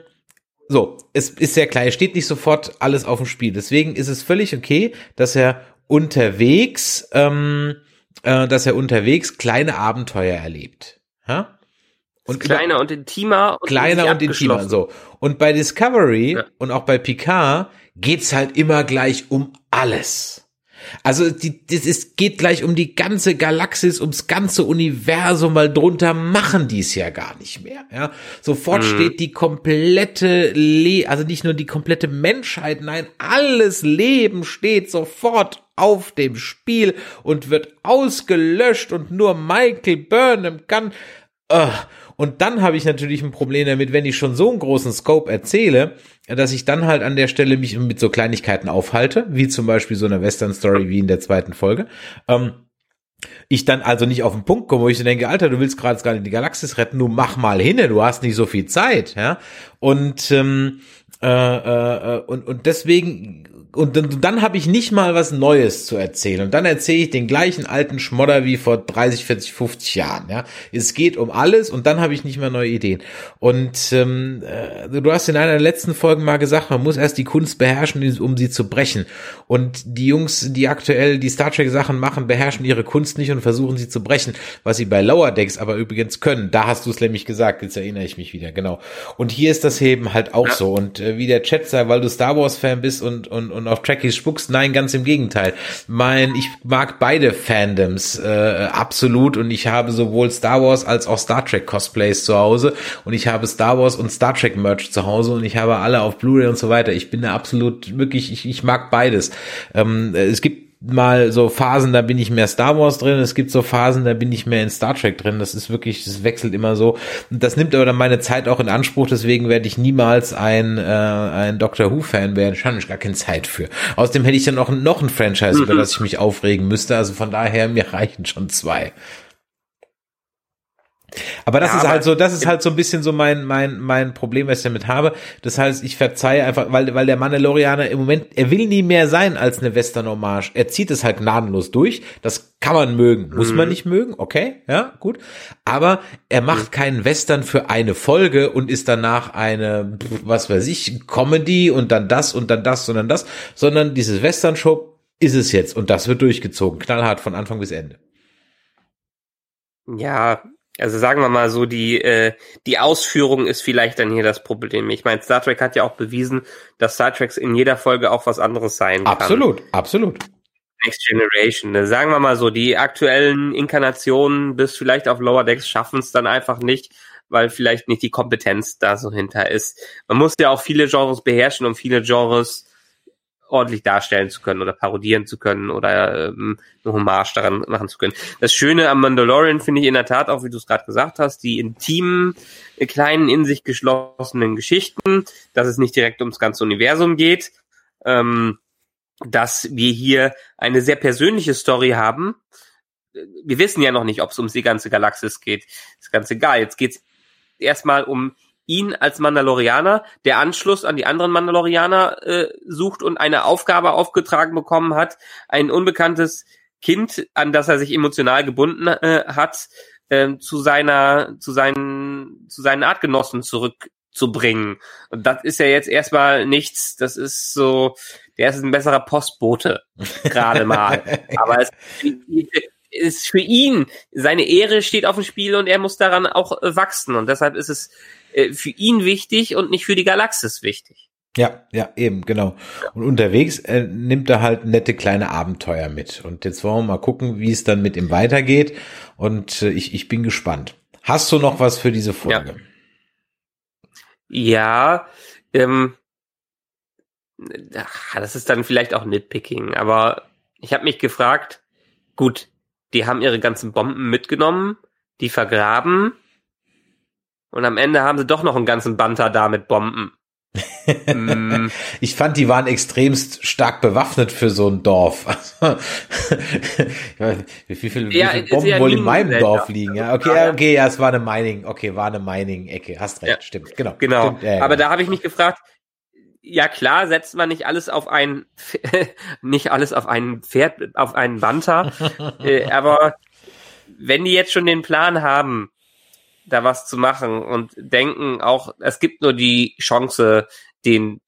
so, es ist sehr klein, es steht nicht sofort alles auf dem Spiel. Deswegen ist es völlig okay, dass er unterwegs, ähm, äh, dass er unterwegs kleine Abenteuer erlebt. Ja? Und über- kleiner und intimer und kleiner und intimer. So. Und bei Discovery Ja. und auch bei Picard geht's halt immer gleich um alles. Also die, das ist, geht gleich um die ganze Galaxis, ums ganze Universum, weil drunter machen die es ja gar nicht mehr. Ja, sofort steht die komplette, Le also nicht nur die komplette Menschheit, nein, alles Leben steht sofort auf dem Spiel und wird ausgelöscht und nur Michael Burnham kann. Ugh. Und dann habe ich natürlich ein Problem damit, wenn ich schon so einen großen Scope erzähle, dass ich dann halt an der Stelle mich mit so Kleinigkeiten aufhalte, wie zum Beispiel so eine Western-Story wie in der zweiten Folge. Ähm, ich dann also nicht auf den Punkt komme, wo ich denke, Alter, du willst gerade gerade die Galaxis retten, du mach mal hin, du hast nicht so viel Zeit, ja. Und ähm, äh, äh, und und deswegen und dann, dann habe ich nicht mal was Neues zu erzählen. Und dann erzähle ich den gleichen alten Schmodder wie vor 30, 40, 50 Jahren. Ja, es geht um alles und dann habe ich nicht mehr neue Ideen. Und ähm, äh, du hast in einer der letzten Folgen mal gesagt, man muss erst die Kunst beherrschen, um sie zu brechen. Und die Jungs, die aktuell die Star Trek Sachen machen, beherrschen ihre Kunst nicht und versuchen sie zu brechen, was sie bei Lower Decks aber übrigens können. Da hast du es nämlich gesagt, jetzt erinnere ich mich wieder, genau. Und hier ist das eben halt auch Ja. so. Und äh, wie der Chat sagt, weil du Star Wars Fan bist und, und, und auf Trekkies spuckst, nein, ganz im Gegenteil. Mein, ich mag beide Fandoms äh, absolut und ich habe sowohl Star Wars als auch Star Trek Cosplays zu Hause und ich habe Star Wars und Star Trek Merch zu Hause und ich habe alle auf Blu-ray und so weiter. Ich bin da absolut wirklich, ich, ich mag beides. Ähm, es gibt mal so Phasen, da bin ich mehr Star Wars drin, es gibt so Phasen, da bin ich mehr in Star Trek drin. Das ist wirklich, das wechselt immer so. Und das nimmt aber dann meine Zeit auch in Anspruch, deswegen werde ich niemals ein, äh, ein Doctor Who-Fan werden. Habe ich gar keine Zeit für. Außerdem hätte ich dann auch noch ein Franchise, über das ich mich aufregen müsste. Also von daher, mir reichen schon zwei. Aber das Ja, ist aber- halt so, das ist halt so ein bisschen so mein, mein, mein Problem, was ich damit habe. Das heißt, ich verzeihe einfach, weil, weil der Mandalorianer im Moment, er will nie mehr sein als eine Western-Hommage. Er zieht es halt gnadenlos durch. Das kann man mögen. Muss man nicht mögen. Okay. Ja, gut. Aber er macht keinen Western für eine Folge und ist danach eine, was weiß ich, Comedy und dann das und dann das und dann das, sondern dieses Western-Show ist es jetzt und das wird durchgezogen. Knallhart von Anfang bis Ende. Ja, also sagen wir mal so, die, äh, die Ausführung ist vielleicht dann hier das Problem. Ich meine, Star Trek hat ja auch bewiesen, dass Star Trek in jeder Folge auch was anderes sein kann. Absolut, absolut. Next Generation. Ne? Sagen wir mal so, die aktuellen Inkarnationen bis vielleicht auf Lower Decks schaffen es dann einfach nicht, weil vielleicht nicht die Kompetenz da so hinter ist. Man muss ja auch viele Genres beherrschen, um viele Genres ordentlich darstellen zu können oder parodieren zu können oder ähm, eine Hommage daran machen zu können. Das Schöne am Mandalorian finde ich in der Tat auch, wie du es gerade gesagt hast, die intimen, äh, kleinen, in sich geschlossenen Geschichten, dass es nicht direkt ums ganze Universum geht. Ähm, dass wir hier eine sehr persönliche Story haben. Wir wissen ja noch nicht, ob es um die ganze Galaxis geht. Ist ganz egal. Jetzt geht es erstmal um ihn als Mandalorianer, der Anschluss an die anderen Mandalorianer äh, sucht und eine Aufgabe aufgetragen bekommen hat, ein unbekanntes Kind, an das er sich emotional gebunden äh, hat, äh, zu seiner, zu seinen, zu seinen Artgenossen zurückzubringen. Und das ist ja jetzt erstmal nichts, das ist so, der ist ein besserer Postbote, <laughs> gerade mal. Aber es ist für ihn, seine Ehre steht auf dem Spiel und er muss daran auch wachsen. Und deshalb ist es äh, für ihn wichtig und nicht für die Galaxis wichtig. Ja, ja, eben, genau. Und unterwegs äh, nimmt er halt nette kleine Abenteuer mit. Und jetzt wollen wir mal gucken, wie es dann mit ihm weitergeht. Und äh, ich, ich bin gespannt. Hast du noch was für diese Folge? Ja, ähm, ach, das ist dann vielleicht auch Nitpicking, aber ich habe mich gefragt, gut, die haben ihre ganzen Bomben mitgenommen, die vergraben, Und am Ende haben sie doch noch einen ganzen Banter da mit Bomben. <laughs> mm. Ich fand, die waren extremst stark bewaffnet für so ein Dorf. <laughs> wie viele, ja, wie viele Bomben ja wohl in meinem Dorf liegen? Ja, okay, ja, okay, ja, es war eine Mining, okay, war eine Mining-Ecke. Hast recht, stimmt, genau. Genau. Stimmt, ja, Aber genau. da habe ich mich gefragt, ja klar, setzt man nicht alles auf ein, <laughs> nicht alles auf ein Pferd, auf einen Banter, äh, aber wenn die jetzt schon den Plan haben, da was zu machen und denken auch, es gibt nur die Chance, den,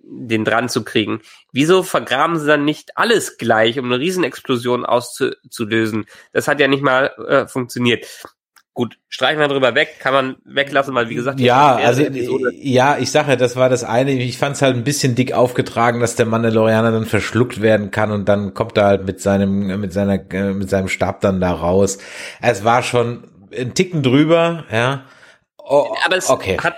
den dran zu kriegen. Wieso vergraben sie dann nicht alles gleich, um eine Riesenexplosion auszulösen? Das hat ja nicht mal äh, funktioniert. Gut, streichen wir drüber weg, kann man weglassen, weil wie gesagt, ja, also ja, ich sage, das war das eine. Ich fand es halt ein bisschen dick aufgetragen, dass der Mandalorianer dann verschluckt werden kann und dann kommt er halt mit seinem mit seiner äh, mit seinem Stab dann da raus. Es war schon ein Ticken drüber, ja. Oh, Aber es okay. hat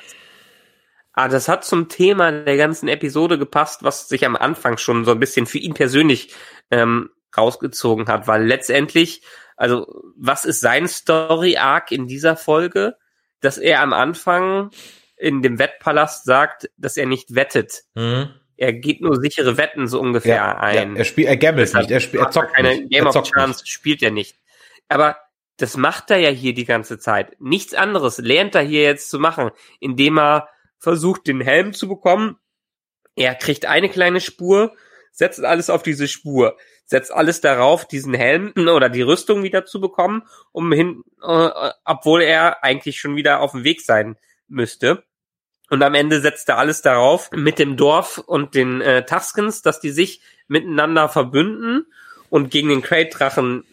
Ah, das hat zum Thema der ganzen Episode gepasst, was sich am Anfang schon so ein bisschen für ihn persönlich ähm, rausgezogen hat, weil letztendlich, also was ist sein Story-Arc in dieser Folge, dass er am Anfang in dem Wettpalast sagt, dass er nicht wettet. Mhm. Er geht nur sichere Wetten so ungefähr ja, ein. Ja, er spielt, er gambelt nicht, er, spielt, er zockt keine nicht. Game of Chance nicht. spielt er nicht. Aber das macht er ja hier die ganze Zeit. Nichts anderes lernt er hier jetzt zu machen, indem er versucht, den Helm zu bekommen. Er kriegt eine kleine Spur, setzt alles auf diese Spur, setzt alles darauf, diesen Helm <clears throat> oder die Rüstung wieder zu bekommen, um hin, äh, obwohl er eigentlich schon wieder auf dem Weg sein müsste. Und am Ende setzt er alles darauf mit dem Dorf und den äh, Tuskens, dass die sich miteinander verbünden und gegen den Crate-Drachen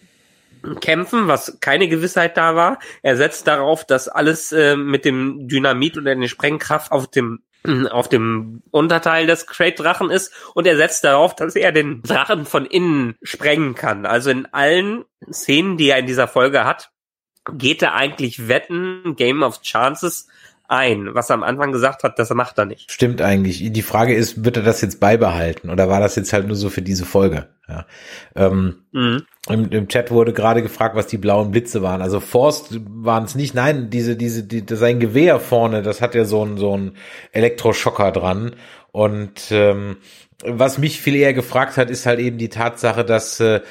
kämpfen, was keine Gewissheit da war. Er setzt darauf, dass alles äh, mit dem Dynamit und der Sprengkraft auf dem <clears throat> auf dem Unterteil des Crate-Drachen ist und er setzt darauf, dass er den Drachen von innen sprengen kann. Also in allen Szenen, die er in dieser Folge hat, geht er eigentlich wetten, Game of Chances ein, was er am Anfang gesagt hat, das macht er nicht. Stimmt eigentlich. Die Frage ist, wird er das jetzt beibehalten oder war das jetzt halt nur so für diese Folge? Ja. Ähm, mhm. Im, im, Chat wurde gerade gefragt, was die blauen Blitze waren. Also Forst waren es nicht. Nein, diese, diese, die, sein Gewehr vorne, das hat ja so ein so ein Elektroschocker dran. Und ähm, was mich viel eher gefragt hat, ist halt eben die Tatsache, dass äh,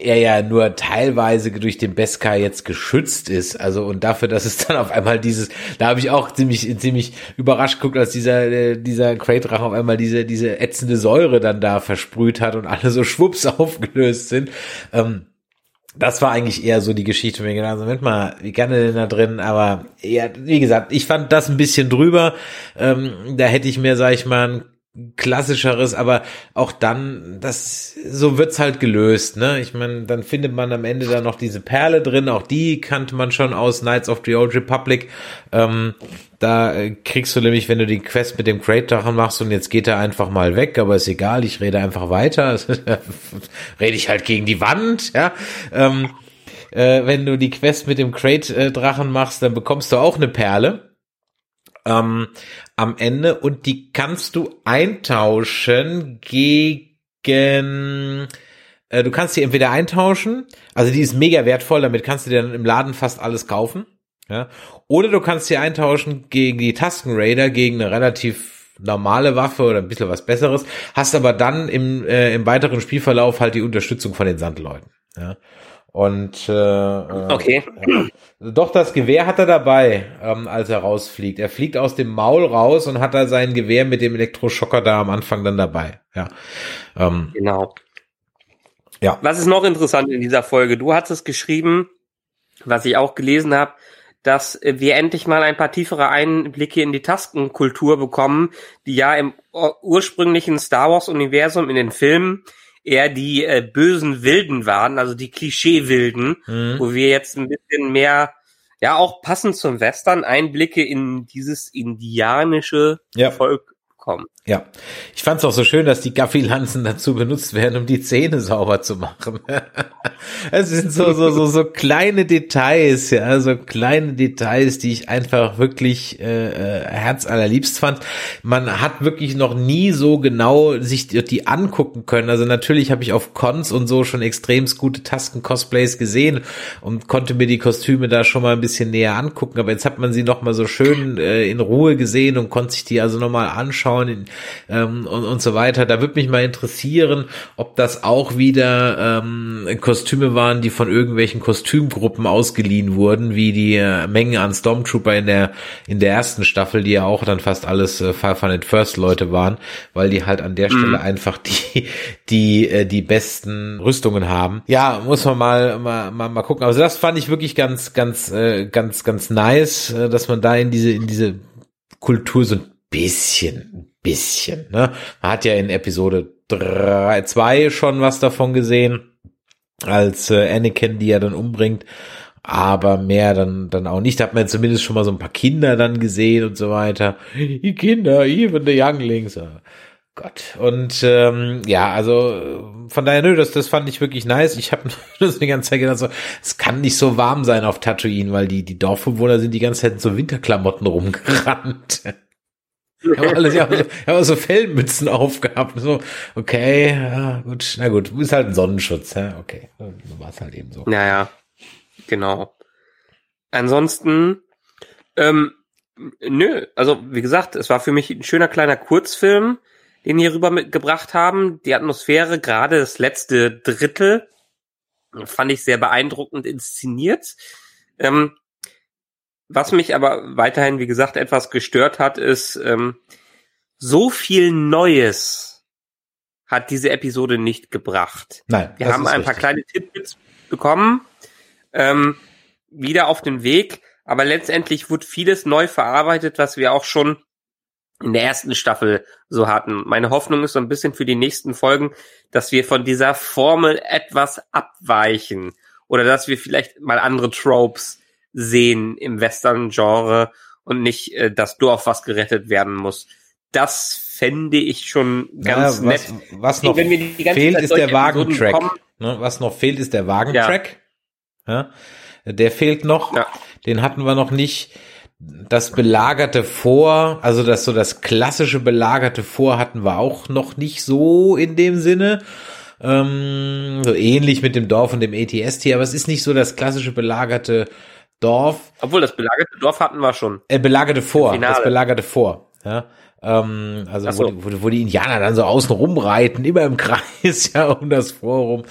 er ja nur teilweise durch den Beskar jetzt geschützt ist. Also und dafür, dass es dann auf einmal dieses, da habe ich auch ziemlich ziemlich überrascht geguckt, als dieser äh, dieser Crate-Drache auf einmal diese diese ätzende Säure dann da versprüht hat und alle so schwupps aufgelöst sind. Ähm, das war eigentlich eher so die Geschichte, mir gedacht, also Moment mal, wie er denn da drin? Aber ja, wie gesagt, ich fand das ein bisschen drüber. Ähm, da hätte ich mir, sag ich mal, klassischeres, aber auch dann, das so wird's halt gelöst, ne? Ich meine, dann findet man am Ende da noch diese Perle drin, auch die kannte man schon aus Knights of the Old Republic. Ähm, da äh, kriegst du nämlich, wenn du die Quest mit dem Crate-Drachen machst und jetzt geht er einfach mal weg, aber ist egal, ich rede einfach weiter. <laughs> rede ich halt gegen die Wand, ja. Ähm, äh, wenn du die Quest mit dem Crate-Drachen machst, dann bekommst du auch eine Perle ähm, am Ende und die kannst du eintauschen gegen äh, du kannst die entweder eintauschen, also die ist mega wertvoll, damit kannst du dir dann im Laden fast alles kaufen, ja, oder du kannst sie eintauschen gegen die Tusken Raider, gegen eine relativ normale Waffe oder ein bisschen was Besseres, hast aber dann im, äh, im weiteren Spielverlauf halt die Unterstützung von den Sandleuten, ja. Und äh, äh, okay. Ja. Doch das Gewehr hat er dabei, ähm, als er rausfliegt. Er fliegt aus dem Maul raus und hat da sein Gewehr mit dem Elektroschocker da am Anfang dann dabei. Ja. Ähm, genau. Ja. Was ist noch interessant in dieser Folge? Du hattest geschrieben, was ich auch gelesen habe, dass wir endlich mal ein paar tiefere Einblicke in die Taskenkultur bekommen, die ja im ursprünglichen Star Wars Universum in den Filmen eher die äh, bösen Wilden waren, also die Klischee-Wilden, mhm. wo wir jetzt ein bisschen mehr, ja auch passend zum Western, Einblicke in dieses indianische ja. Volk bekommen. Ja, ich fand es auch so schön, dass die Gaffi-Lanzen dazu benutzt werden, um die Zähne sauber zu machen. <laughs> Es sind so, so, so, so kleine Details, ja, so kleine Details, die ich einfach wirklich äh, äh, herzallerliebst fand. Man hat wirklich noch nie so genau sich die, angucken können. Also natürlich habe ich auf Cons und so schon extremst gute Tasken-Cosplays gesehen und konnte mir die Kostüme da schon mal ein bisschen näher angucken. Aber jetzt hat man sie noch mal so schön äh, in Ruhe gesehen und konnte sich die also noch mal anschauen in, ähm, und, und so weiter. Da würde mich mal interessieren, ob das auch wieder ähm, Kostüme waren, die von irgendwelchen Kostümgruppen ausgeliehen wurden, wie die äh, Menge an Stormtrooper in der in der ersten Staffel, die ja auch dann fast alles äh, Five Hundred First Leute waren, weil die halt an der Stelle mhm. einfach die die äh, die besten Rüstungen haben. Ja, muss man mal mal mal, mal gucken. Also das fand ich wirklich ganz ganz äh, ganz ganz nice, äh, dass man da in diese in diese Kultur so ein bisschen bisschen. Ne? Man hat ja in Episode 3, 2 schon was davon gesehen, als äh, Anakin die er dann umbringt. Aber mehr dann, dann auch nicht. Da hat man zumindest schon mal so ein paar Kinder dann gesehen und so weiter. Die Kinder, even the younglings. Oh Gott. Und ähm, ja, also von daher, nö, das, das fand ich wirklich nice. Ich habe <laughs> das die ganze Zeit gedacht, so, es kann nicht so warm sein auf Tatooine, weil die, die Dorfbewohner sind die ganze Zeit in so Winterklamotten rumgerannt. Ich habe alles, ja, ich habe so Fellmützen aufgehabt. So, okay, ja, gut, na gut, ist halt ein Sonnenschutz, ja, okay, so war es halt eben so. Naja, genau. Ansonsten, ähm, nö, also wie gesagt, es war für mich ein schöner kleiner Kurzfilm, den hier rüber mitgebracht haben. Die Atmosphäre, gerade das letzte Drittel, fand ich sehr beeindruckend inszeniert. Ähm, was mich aber weiterhin, wie gesagt, etwas gestört hat, ist, ähm, so viel Neues hat diese Episode nicht gebracht. Nein. Wir haben ein paar richtig. kleine Tipps bekommen, ähm, wieder auf den Weg, aber letztendlich wurde vieles neu verarbeitet, was wir auch schon in der ersten Staffel so hatten. Meine Hoffnung ist so ein bisschen für die nächsten Folgen, dass wir von dieser Formel etwas abweichen oder dass wir vielleicht mal andere Tropes sehen im Western-Genre und nicht, äh, dass Dorf was gerettet werden muss. Das fände ich schon ganz ja, was, nett. Was noch fehlt, ist der Wagentrack. Ne, was noch fehlt, ist der Wagentrack. Ja. ja. Der fehlt noch. Ja. Den hatten wir noch nicht. Das belagerte Vor, also das so das klassische belagerte Vor hatten wir auch noch nicht so in dem Sinne. Ähm, so ähnlich mit dem Dorf und dem ATST, aber es ist nicht so das klassische belagerte Dorf. Obwohl, das belagerte Dorf hatten wir schon. Äh, belagerte vor, das belagerte vor. Ja. Ähm, also so. wo, wo, wo, die Indianer dann so außen rumreiten, <laughs> immer im Kreis, ja, um das Forum.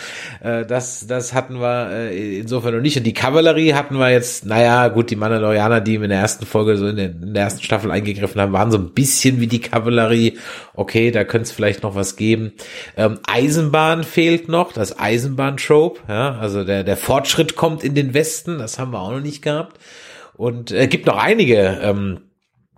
Äh, das, das hatten wir äh, insofern noch nicht. Und die Kavallerie hatten wir jetzt, naja, gut, die Mandalorianer, die in der ersten Folge, so in, der, in der ersten Staffel eingegriffen haben, waren so ein bisschen wie die Kavallerie. Okay, da könnte es vielleicht noch was geben. Ähm, Eisenbahn fehlt noch, das Eisenbahn-Trope, ja, also der, der Fortschritt kommt in den Westen, das haben wir auch noch nicht gehabt. Und äh, gibt noch einige ähm,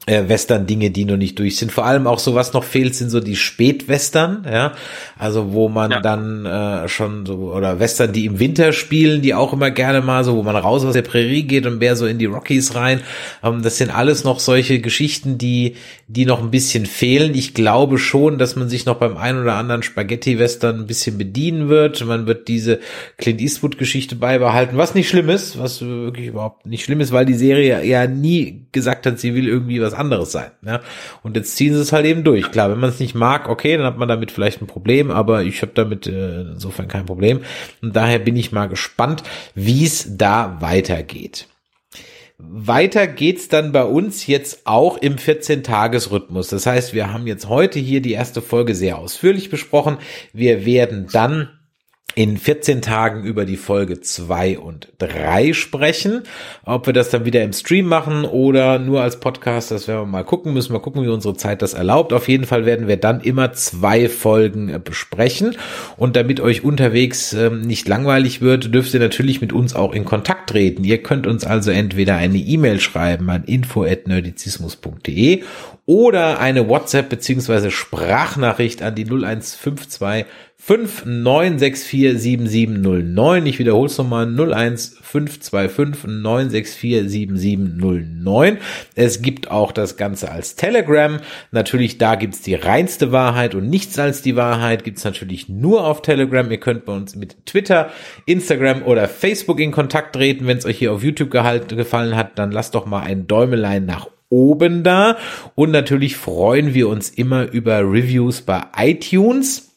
äh, Western-Dinge, die noch nicht durch sind. Vor allem auch so, was noch fehlt, sind so die Spätwestern, ja. Also wo man ja. dann äh, schon so, oder Western, die im Winter spielen, die auch immer gerne mal so, wo man raus aus der Prärie geht und mehr so in die Rockies rein. Ähm, das sind alles noch solche Geschichten, die, die noch ein bisschen fehlen. Ich glaube schon, dass man sich noch beim ein oder anderen Spaghetti-Western ein bisschen bedienen wird. Man wird diese Clint Eastwood-Geschichte beibehalten, was nicht schlimm ist, was wirklich überhaupt nicht schlimm ist, weil die Serie ja nie gesagt hat, sie will irgendwie was anderes sein. Ja? Und jetzt ziehen sie es halt eben durch. Klar, wenn man es nicht mag, okay, dann hat man damit vielleicht ein Problem, aber ich habe damit äh, insofern kein Problem. Und daher bin ich mal gespannt, wie es da weitergeht. Weiter geht's dann bei uns jetzt auch im 14-Tages-Rhythmus. Das heißt, wir haben jetzt heute hier die erste Folge sehr ausführlich besprochen. Wir werden dann in 14 Tagen über die Folge 2 und 3 sprechen. Ob wir das dann wieder im Stream machen oder nur als Podcast, das werden wir mal gucken. Müssen wir gucken, wie unsere Zeit das erlaubt. Auf jeden Fall werden wir dann immer zwei Folgen äh, besprechen. Und damit euch unterwegs ähm, nicht langweilig wird, dürft ihr natürlich mit uns auch in Kontakt treten. Ihr könnt uns also entweder eine E-Mail schreiben an info.nerdizismus.de oder eine WhatsApp beziehungsweise Sprachnachricht an die 0152 7709. Ich wiederhole es nochmal 01525 964 7709. Es gibt auch das Ganze als Telegram. Natürlich, da gibt's die reinste Wahrheit und nichts als die Wahrheit gibt's natürlich nur auf Telegram. Ihr könnt bei uns mit Twitter, Instagram oder Facebook in Kontakt treten. Wenn es euch hier auf YouTube gehalten, gefallen hat, dann lasst doch mal ein Däumelein nach oben da. Und natürlich freuen wir uns immer über Reviews bei iTunes.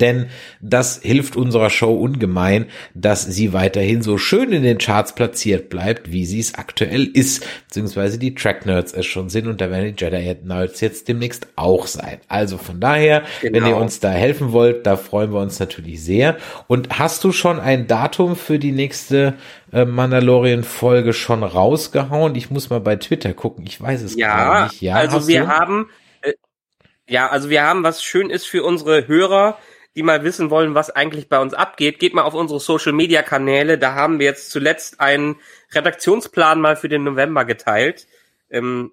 Denn das hilft unserer Show ungemein, dass sie weiterhin so schön in den Charts platziert bleibt, wie sie es aktuell ist, beziehungsweise die Track Nerds es schon sind und da werden die Jedi Nerds jetzt demnächst auch sein. Also von daher, genau. wenn ihr uns da helfen wollt, da freuen wir uns natürlich sehr. Und hast du schon ein Datum für die nächste äh, Mandalorian-Folge schon rausgehauen? Ich muss mal bei Twitter gucken, ich weiß es ja, gar nicht. Ja, also wir du? haben, äh, ja, also wir haben, was schön ist für unsere Hörer, die mal wissen wollen, was eigentlich bei uns abgeht, geht mal auf unsere Social Media Kanäle. Da haben wir jetzt zuletzt einen Redaktionsplan mal für den November geteilt. Ähm,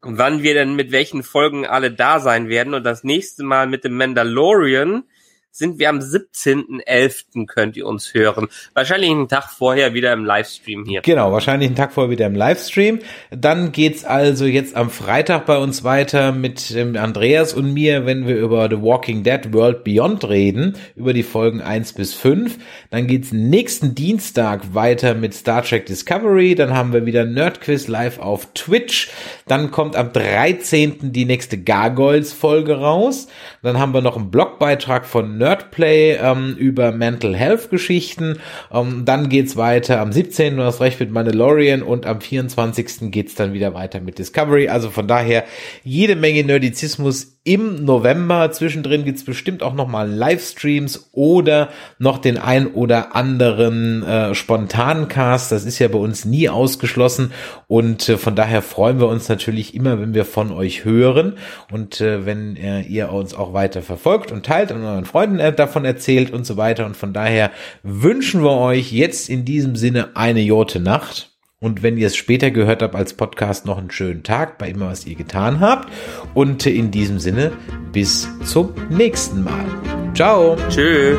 wann wir denn mit welchen Folgen alle da sein werden. Und das nächste Mal mit dem Mandalorian sind wir am 17.11. könnt ihr uns hören. Wahrscheinlich einen Tag vorher wieder im Livestream hier. Genau, wahrscheinlich einen Tag vorher wieder im Livestream. Dann geht's also jetzt am Freitag bei uns weiter mit ähm, Andreas und mir, wenn wir über The Walking Dead World Beyond reden, über die Folgen 1 bis 5. Dann geht's nächsten Dienstag weiter mit Star Trek Discovery. Dann haben wir wieder Nerdquiz live auf Twitch. Dann kommt am 13. die nächste Gargoyles Folge raus. Dann haben wir noch einen Blogbeitrag von Nerdplay ähm, über Mental Health Geschichten. Ähm, dann geht's weiter am 17. Du hast recht mit Mandalorian und am 24. geht's dann wieder weiter mit Discovery. Also von daher jede Menge Nerdizismus im November. Zwischendrin gibt's bestimmt auch nochmal Livestreams oder noch den ein oder anderen äh, spontanen Cast. Das ist ja bei uns nie ausgeschlossen und äh, von daher freuen wir uns natürlich immer, wenn wir von euch hören und äh, wenn äh, ihr uns auch weiter verfolgt und teilt und euren Freunden äh, davon erzählt und so weiter. Und von daher wünschen wir euch jetzt in diesem Sinne eine Jote Nacht. Und wenn ihr es später gehört habt als Podcast, noch einen schönen Tag bei immer, was ihr getan habt. Und in diesem Sinne, bis zum nächsten Mal. Ciao. Tschüss.